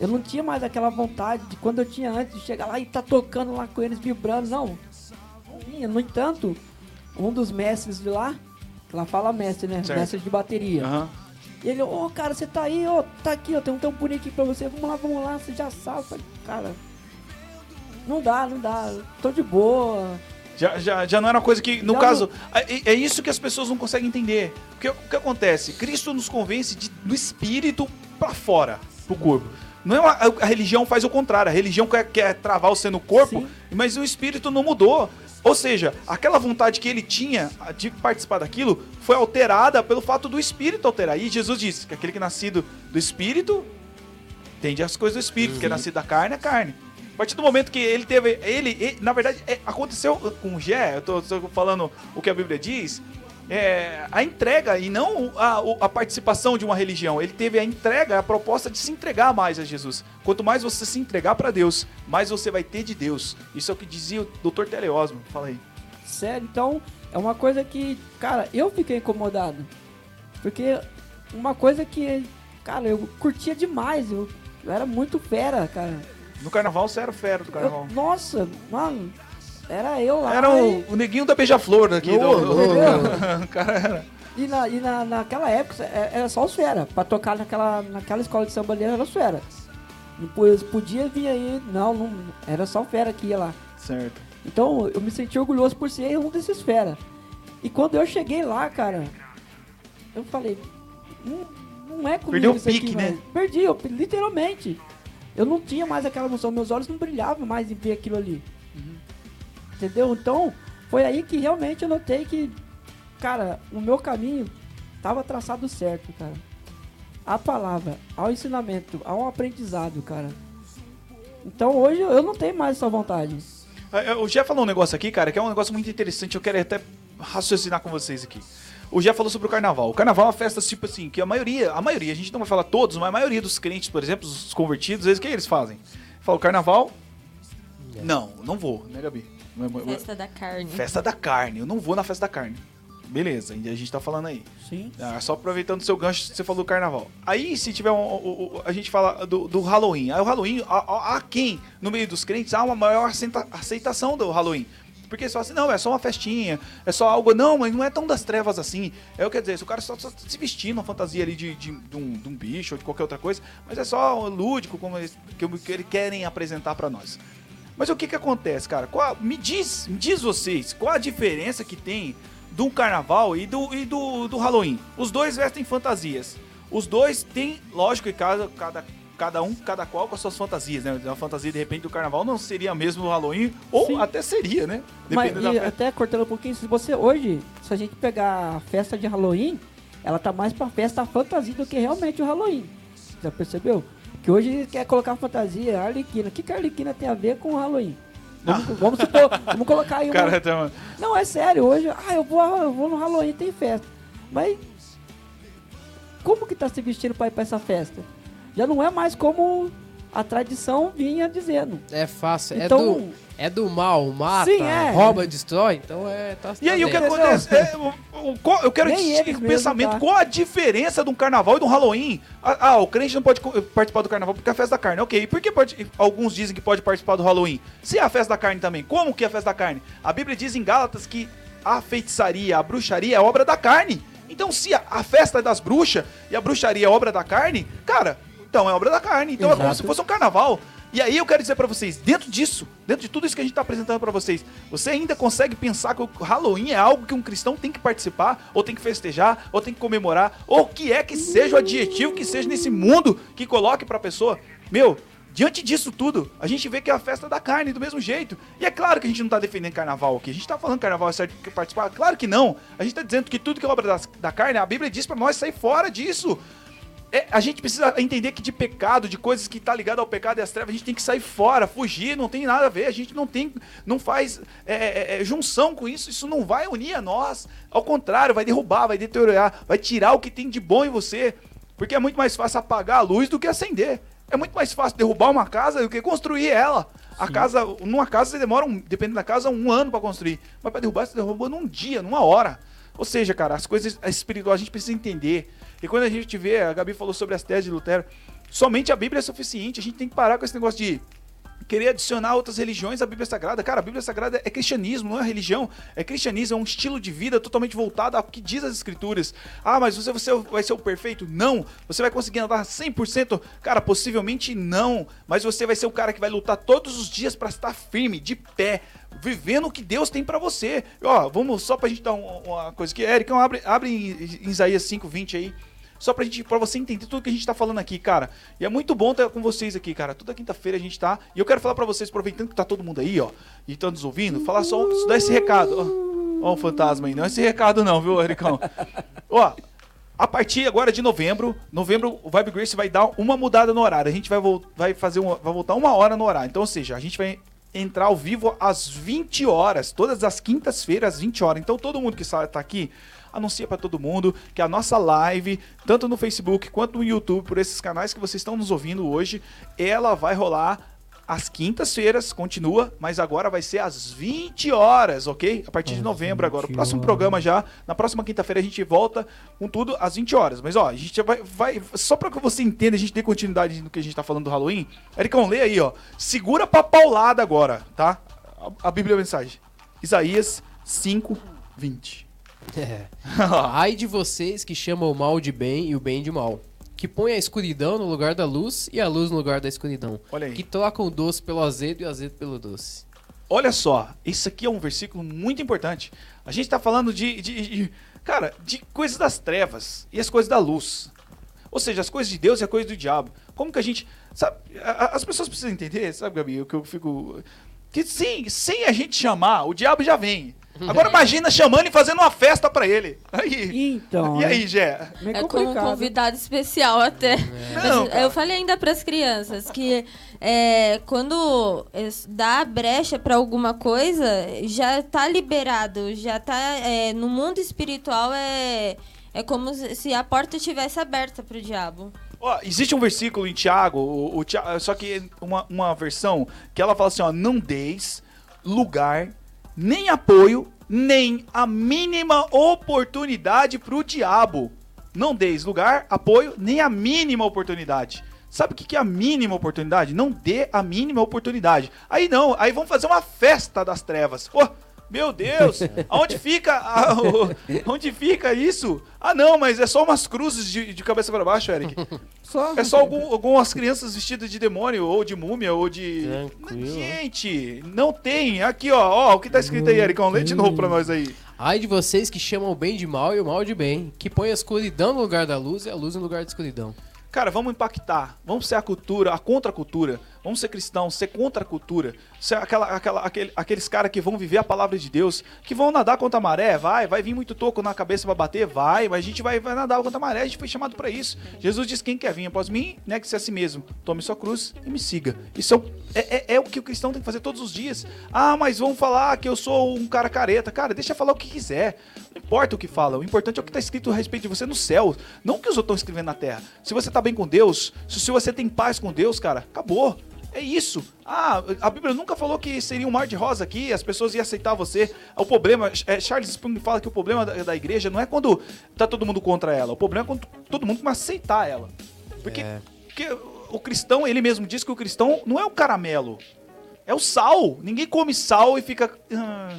Eu não tinha mais aquela vontade de quando eu tinha antes de chegar lá e tá tocando lá com eles vibrando, não. No entanto, um dos mestres de lá, que lá fala mestre, né? Certo. Mestre de bateria. Aham. E ele, ô cara, você tá aí, ó, tá aqui, ó, tem um tamborim aqui pra você, vamos lá, vamos lá, você já sabe. Cara, não dá, não dá, tô de boa. Já, já, já não era uma coisa que, no Já caso, é, é isso que as pessoas não conseguem entender. Porque o que acontece? Cristo nos convence de- do espírito pra fora, pro corpo. Não é uma, a, a religião faz o contrário. A religião quer, quer travar você no corpo, Sim. mas o espírito não mudou. Ou seja, aquela vontade que ele tinha de participar daquilo foi alterada pelo fato do espírito alterar. E Jesus disse que aquele que é nascido do espírito tende as coisas do espírito, que é nascido da carne, é carne. Partir do momento que ele teve. Ele, ele- na verdade, é, aconteceu com o Gé, eu tô, tô falando o que a Bíblia diz. é, a entrega e não a, a participação de uma religião. Ele teve a entrega, a proposta de se entregar mais a Jesus. Quanto mais você se entregar para Deus, mais você vai ter de Deus. Isso é o que dizia o Dr. Teleosmo. Fala aí. Sério, então é uma coisa que, cara, eu fiquei incomodado. Porque uma coisa que, cara, eu curtia demais, eu, eu era muito fera, cara. No carnaval, você era o fera do Eu- carnaval. nossa, mano, era eu lá. Era e- o, o neguinho da beija-flor aqui. Ô, do, entendeu? o cara era. E, na, e na, naquela época é- era só os fera. Pra tocar naquela, naquela escola de samba ali era os fera. Depois podia vir aí, não, não, era só o fera que ia lá. Certo. Então eu me senti orgulhoso por ser um desses fera. E quando eu cheguei lá, cara, eu falei, não, não é comigo Perdeu o isso aqui, pique, mais." né? Perdi, eu, literalmente. Eu não tinha mais aquela emoção, meus olhos não brilhavam mais em ver aquilo ali. Uhum. Entendeu? Então, foi aí que realmente eu notei que, cara, o meu caminho tava traçado certo, cara. A palavra, ao ensinamento, ao aprendizado, cara. Então hoje eu não tenho mais essa vontade. É, é, O Jeff falou um negócio aqui, cara, que é um negócio muito interessante. Eu quero até raciocinar com vocês aqui. O Jeff falou sobre o carnaval. O carnaval é uma festa, tipo assim, que a maioria, a maioria, a gente não vai falar todos, mas a maioria dos crentes, por exemplo, os convertidos, eles, o que eles fazem? Fala, carnaval? Não, não vou, né, Gabi? Festa da carne. Festa da carne. Eu não vou na festa da carne. Beleza, a gente tá falando aí. Sim. Ah, só aproveitando o seu gancho, você falou do carnaval. Aí, se tiver um. o- o- a gente fala do, do Halloween. Aí o Halloween, há, quem, no meio dos crentes, há uma maior aceita- aceitação do Halloween. Porque falam assim, não, é só uma festinha, é só algo. Não, mas não é tão das trevas assim. É o que dizer, se o cara só, só se vestir numa fantasia ali de, de, de um, de um bicho ou de qualquer outra coisa, mas é só lúdico, como eles, que, que eles querem apresentar pra nós. Mas o que que acontece, cara? Qual- me diz, me diz vocês, qual a diferença que tem do carnaval e do, e do, do Halloween? Os dois vestem fantasias. Os dois têm, lógico que cada, cada, cada um, cada qual com as suas fantasias, né? Uma fantasia, de repente, do carnaval não seria mesmo o Halloween, ou Sim. até seria, né? Mas Dependendo e da até cortando um pouquinho, se você hoje, se a gente pegar a festa de Halloween, ela tá mais pra festa fantasia do que realmente o Halloween. Já percebeu? Que hoje quer colocar fantasia, Arlequina. O que, que a Arlequina tem a ver com o Halloween? Vamos, vamos supor, vamos colocar aí uma... Cara, uma- Não, é sério, hoje, ah, eu vou, eu vou no Halloween, tem festa. Mas como que tá se vestindo pra ir pra essa festa? Já não é mais como a tradição vinha dizendo. É fácil. Então- é, do, é do mal, mata, Sim, é. rouba, destrói. Então é. Tá, E aí, tá o que acontece? É, o- o- qual- eu quero eles o pensamento, tá? qual a diferença de um carnaval e de um Halloween? Ah, ah, o crente não pode participar do carnaval porque é a festa da carne. Ok, e por que pode, alguns dizem que pode participar do Halloween? Se é a festa da carne também, como que é a festa da carne? A Bíblia diz em Gálatas que a feitiçaria, a bruxaria é obra da carne. Então, se a, a festa é das bruxas e a bruxaria é obra da carne, cara, então é obra da carne. Então é como Exato. se fosse um carnaval. E aí eu quero dizer pra vocês, dentro disso, dentro de tudo isso que a gente tá apresentando pra vocês, você ainda consegue pensar que o Halloween é algo que um cristão tem que participar, ou tem que festejar, ou tem que comemorar, ou que é que seja o adjetivo que seja nesse mundo que coloque pra pessoa. Meu, diante disso tudo, a gente vê que é a festa da carne do mesmo jeito. E é claro que a gente não tá defendendo carnaval aqui. A gente tá falando que carnaval é certo que participar. Claro que não. A gente tá dizendo que tudo que é obra das- da carne, a Bíblia diz pra nós sair fora disso. É, a gente precisa entender que de pecado, de coisas que tá ligado ao pecado e às trevas, a gente tem que sair fora, fugir, não tem nada a ver, a gente não tem, não faz é, é, é, junção com isso, isso não vai unir a nós, ao contrário, vai derrubar, vai deteriorar, vai tirar o que tem de bom em você, porque é muito mais fácil apagar a luz do que acender, é muito mais fácil derrubar uma casa do que construir ela. A casa, numa casa você demora, um, dependendo da casa, um ano para construir, mas para derrubar você derruba num dia, numa hora. Ou seja, cara, as coisas espirituais a gente precisa entender. E quando a gente vê, a Gabi falou sobre as teses de Lutero, somente a Bíblia é suficiente. A gente tem que parar com esse negócio de querer adicionar outras religiões à Bíblia Sagrada. Cara, a Bíblia Sagrada é cristianismo, não é religião. É cristianismo, é um estilo de vida totalmente voltado ao que diz as Escrituras. Ah, mas você, você vai ser o perfeito? Não. Você vai conseguir andar 100%? Cara, possivelmente não. Mas você vai ser o cara que vai lutar todos os dias para estar firme, de pé, vivendo o que Deus tem para você. Ó, vamos só pra gente dar um- uma coisa aqui. Eric, abre, abre em, Isaías 5, 20 aí. Só pra, gente, pra você entender tudo que a gente tá falando aqui, cara. E é muito bom estar com vocês aqui, cara. Toda quinta-feira a gente tá. E eu quero falar pra vocês, aproveitando que tá todo mundo aí, ó, e estão nos ouvindo, falar só, dar esse recado. Ó, ó o fantasma aí. Não é esse recado, não, viu, Ericão? ó. A partir agora de novembro, novembro o Vibe Grace vai dar uma mudada no horário. A gente vai, vai fazer uma, vai voltar uma hora no horário. Então, ou seja, a gente vai entrar ao vivo às 20 horas, todas as quintas-feiras às 20 horas. Então, todo mundo que está aqui, anuncia para todo mundo que a nossa live, tanto no Facebook quanto no YouTube, por esses canais que vocês estão nos ouvindo hoje, ela vai rolar às quintas-feiras, continua, mas agora vai ser às 20 horas, ok? A partir de novembro agora. O próximo programa já, na próxima quinta-feira a gente volta com tudo às 20 horas. Mas ó, a gente já vai, vai só para que você entenda, a gente dê continuidade no que a gente tá falando do Halloween. Ericão, lê aí, ó. Segura pra paulada agora, tá? A, a Bíblia é a mensagem. Isaías 5, 20. É. Ai de vocês que chamam o mal de bem e o bem de mal. Que põem a escuridão no lugar da luz e a luz no lugar da escuridão. Olha aí. Que trocam o doce pelo azedo e o azedo pelo doce. Olha só, isso aqui é um versículo muito importante. A gente tá falando de, de- de- cara, de coisas das trevas e as coisas da luz. Ou seja, as coisas de Deus e as coisas do diabo. Como que a gente, sabe, as pessoas precisam entender, sabe, Gabi, o que eu fico que sim, sem a gente chamar, o diabo já vem. Agora imagina chamando e fazendo uma festa pra ele. Aí. Então. E aí, Gé? Meio É como um convidado especial até. Não, Mas eu falei ainda para as crianças que é, quando dá brecha para alguma coisa, já tá liberado, já tá é, no mundo espiritual é é como se a porta estivesse aberta pro diabo. Ó, existe um versículo em Tiago, o, o Tia- só que uma, uma versão que ela fala assim, ó, não deis lugar, nem apoio, nem a mínima oportunidade pro diabo. Não deis lugar, apoio, nem a mínima oportunidade. Sabe o que é a mínima oportunidade? Não dê a mínima oportunidade. Aí não, aí vamos fazer uma festa das trevas. Pô, meu Deus, aonde fica, a- o- onde fica isso? Ah não, mas é só umas cruzes de, de cabeça para baixo, Eric. Só. É só algum- algumas crianças vestidas de demônio, ou de múmia, ou de. Tranquilo. Gente, não tem. Aqui, ó, ó, o que tá escrito aí, Ericão? Lê de novo pra nós aí. Ai de vocês que chamam o bem de mal e o mal de bem. Que põem a escuridão no lugar da luz e a luz no lugar da escuridão. Cara, vamos impactar. Vamos ser a cultura, a contracultura. Vamos ser cristãos, ser contra a cultura. Ser aquela, aquela, aquele- aqueles caras que vão viver a palavra de Deus, que vão nadar contra a maré, vai, vai vir muito toco na cabeça pra bater, vai, mas a gente vai, vai nadar contra a maré, a gente foi chamado pra isso. Jesus disse: quem quer vir após mim, negue-se a si mesmo, tome sua cruz e me siga. Isso é, é, é- é o que o cristão tem que fazer todos os dias. Ah, mas vão falar que eu sou um cara careta. Cara, deixa falar o que quiser. Não importa o que fala, o importante é o que está escrito a respeito de você no céu, não o que os outros estão escrevendo na terra. Se você tá bem com Deus, se você tem paz com Deus, cara, acabou. É isso. Ah, a Bíblia nunca falou que seria um mar de rosa aqui, as pessoas iam aceitar você. O problema, é, Charles Spurgeon fala que o problema da, da igreja não é quando tá todo mundo contra ela, o problema é quando todo mundo começa a aceitar ela. Porque, porque o cristão, ele mesmo diz que o cristão não é o caramelo, é o sal. Ninguém come sal e fica. "Ah,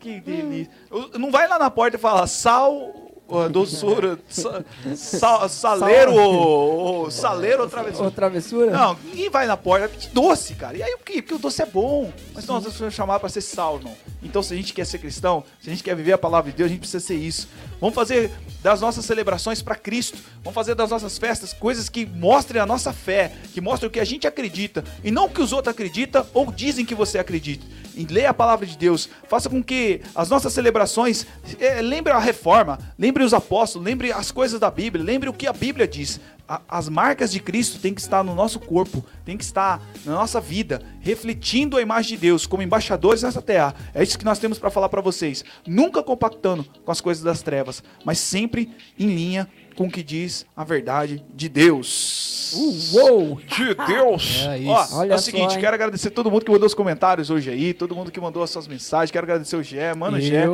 que delícia. Não vai lá na porta e fala sal, doçura, sa- sal- saleiro, ou, ou saleiro ou travessura. Ou travessura? Não, ninguém vai na porta. Que doce, cara. E aí o quê? Porque o doce é bom. Mas nós somos chamados para ser sal, irmão. Então, se a gente quer ser cristão, se a gente quer viver a palavra de Deus, a gente precisa ser isso. Vamos fazer das nossas celebrações para Cristo. Vamos fazer das nossas festas coisas que mostrem a nossa fé, que mostrem o que a gente acredita e não o que os outros acreditam ou dizem que você acredita. em ler a palavra de Deus. Faça com que as nossas celebrações eh, lembre a reforma, lembre os apóstolos, lembre as coisas da Bíblia, lembre o que a Bíblia diz. A- as marcas de Cristo têm que estar no nosso corpo, tem que estar na nossa vida, refletindo a imagem de Deus como embaixadores nessa terra. É isso que nós temos para falar para vocês. Nunca compactando com as coisas das trevas, mas sempre em linha com o que diz a verdade de Deus. Uou! De Deus! É isso. Ó, Olha é o só, seguinte, hein? quero agradecer todo mundo que mandou os comentários hoje aí, todo mundo que mandou as suas mensagens, quero agradecer o Gé, mano Gé.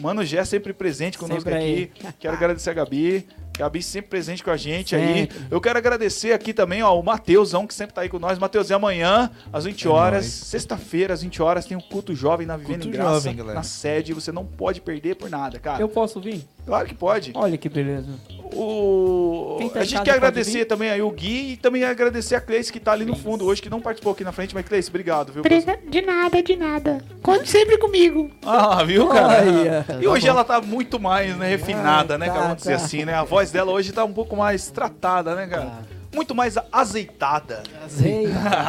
Mano Gé sempre presente conosco Sempre aqui. Quero agradecer a Gabi. Gabi sempre presente com a gente aí. Sempre. Eu quero agradecer aqui também, ó, o Mateusão, que sempre tá aí com nós. Mateus, e amanhã, às 20 horas, sexta-feira, às 20 horas, tem um culto jovem na Vivendo Culto em Graça, jovem, na sede. Você não pode perder por nada, cara. Eu posso vir? Claro que pode. Olha que beleza. O... Tá A gente quer agradecer também aí o Gui e também agradecer a Cleice que tá ali no fundo hoje, que não participou aqui na frente, mas Cleice, obrigado, viu? De nada, de nada. Conte sempre comigo. Ah, viu, cara? Olha. E hoje ela tá muito mais, né, refinada, Ah, né, tá, cara? Vamos dizer tá. assim, né? A voz dela hoje tá um pouco mais tratada, né, cara? Muito mais azeitada.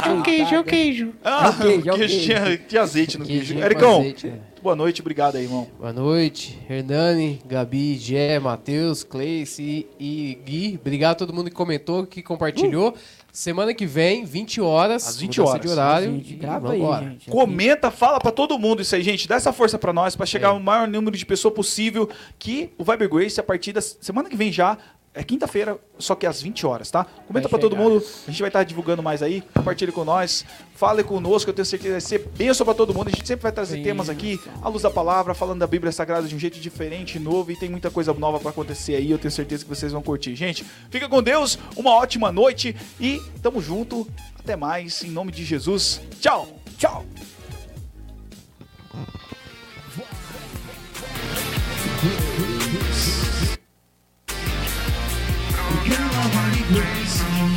É o queijo, é o queijo. Ah, É o queijo, é o queijo queijo. tinha, tinha azeite no queijo. Queijinho com Ericão, azeite, né? Boa noite, obrigado aí, irmão. Boa noite, Hernani, Gabi, Jé, Matheus, Cleice e, Gui. Obrigado a todo mundo que comentou, que compartilhou. Semana que vem, 20 horas. Às 20 mudança horas. de horário. Gente, grava aí, gente. Comenta, fala pra todo mundo isso aí, gente. Dá essa força pra nós, pra chegar ao maior número de pessoas possível. Que o Viber Grace, a partir da semana que vem já, é quinta-feira, só que às 20 horas, tá? Comenta para todo mundo, a gente vai estar divulgando mais aí, compartilhe com nós, fale conosco, eu tenho certeza que vai ser bênção para todo mundo. A gente sempre vai trazer Sim. temas aqui, à luz da palavra, falando da Bíblia Sagrada de um jeito diferente, novo, e tem muita coisa nova para acontecer aí, eu tenho certeza que vocês vão curtir. Gente, fica com Deus, uma ótima noite e tamo junto. Até mais, em nome de Jesus. Tchau! Tchau! News.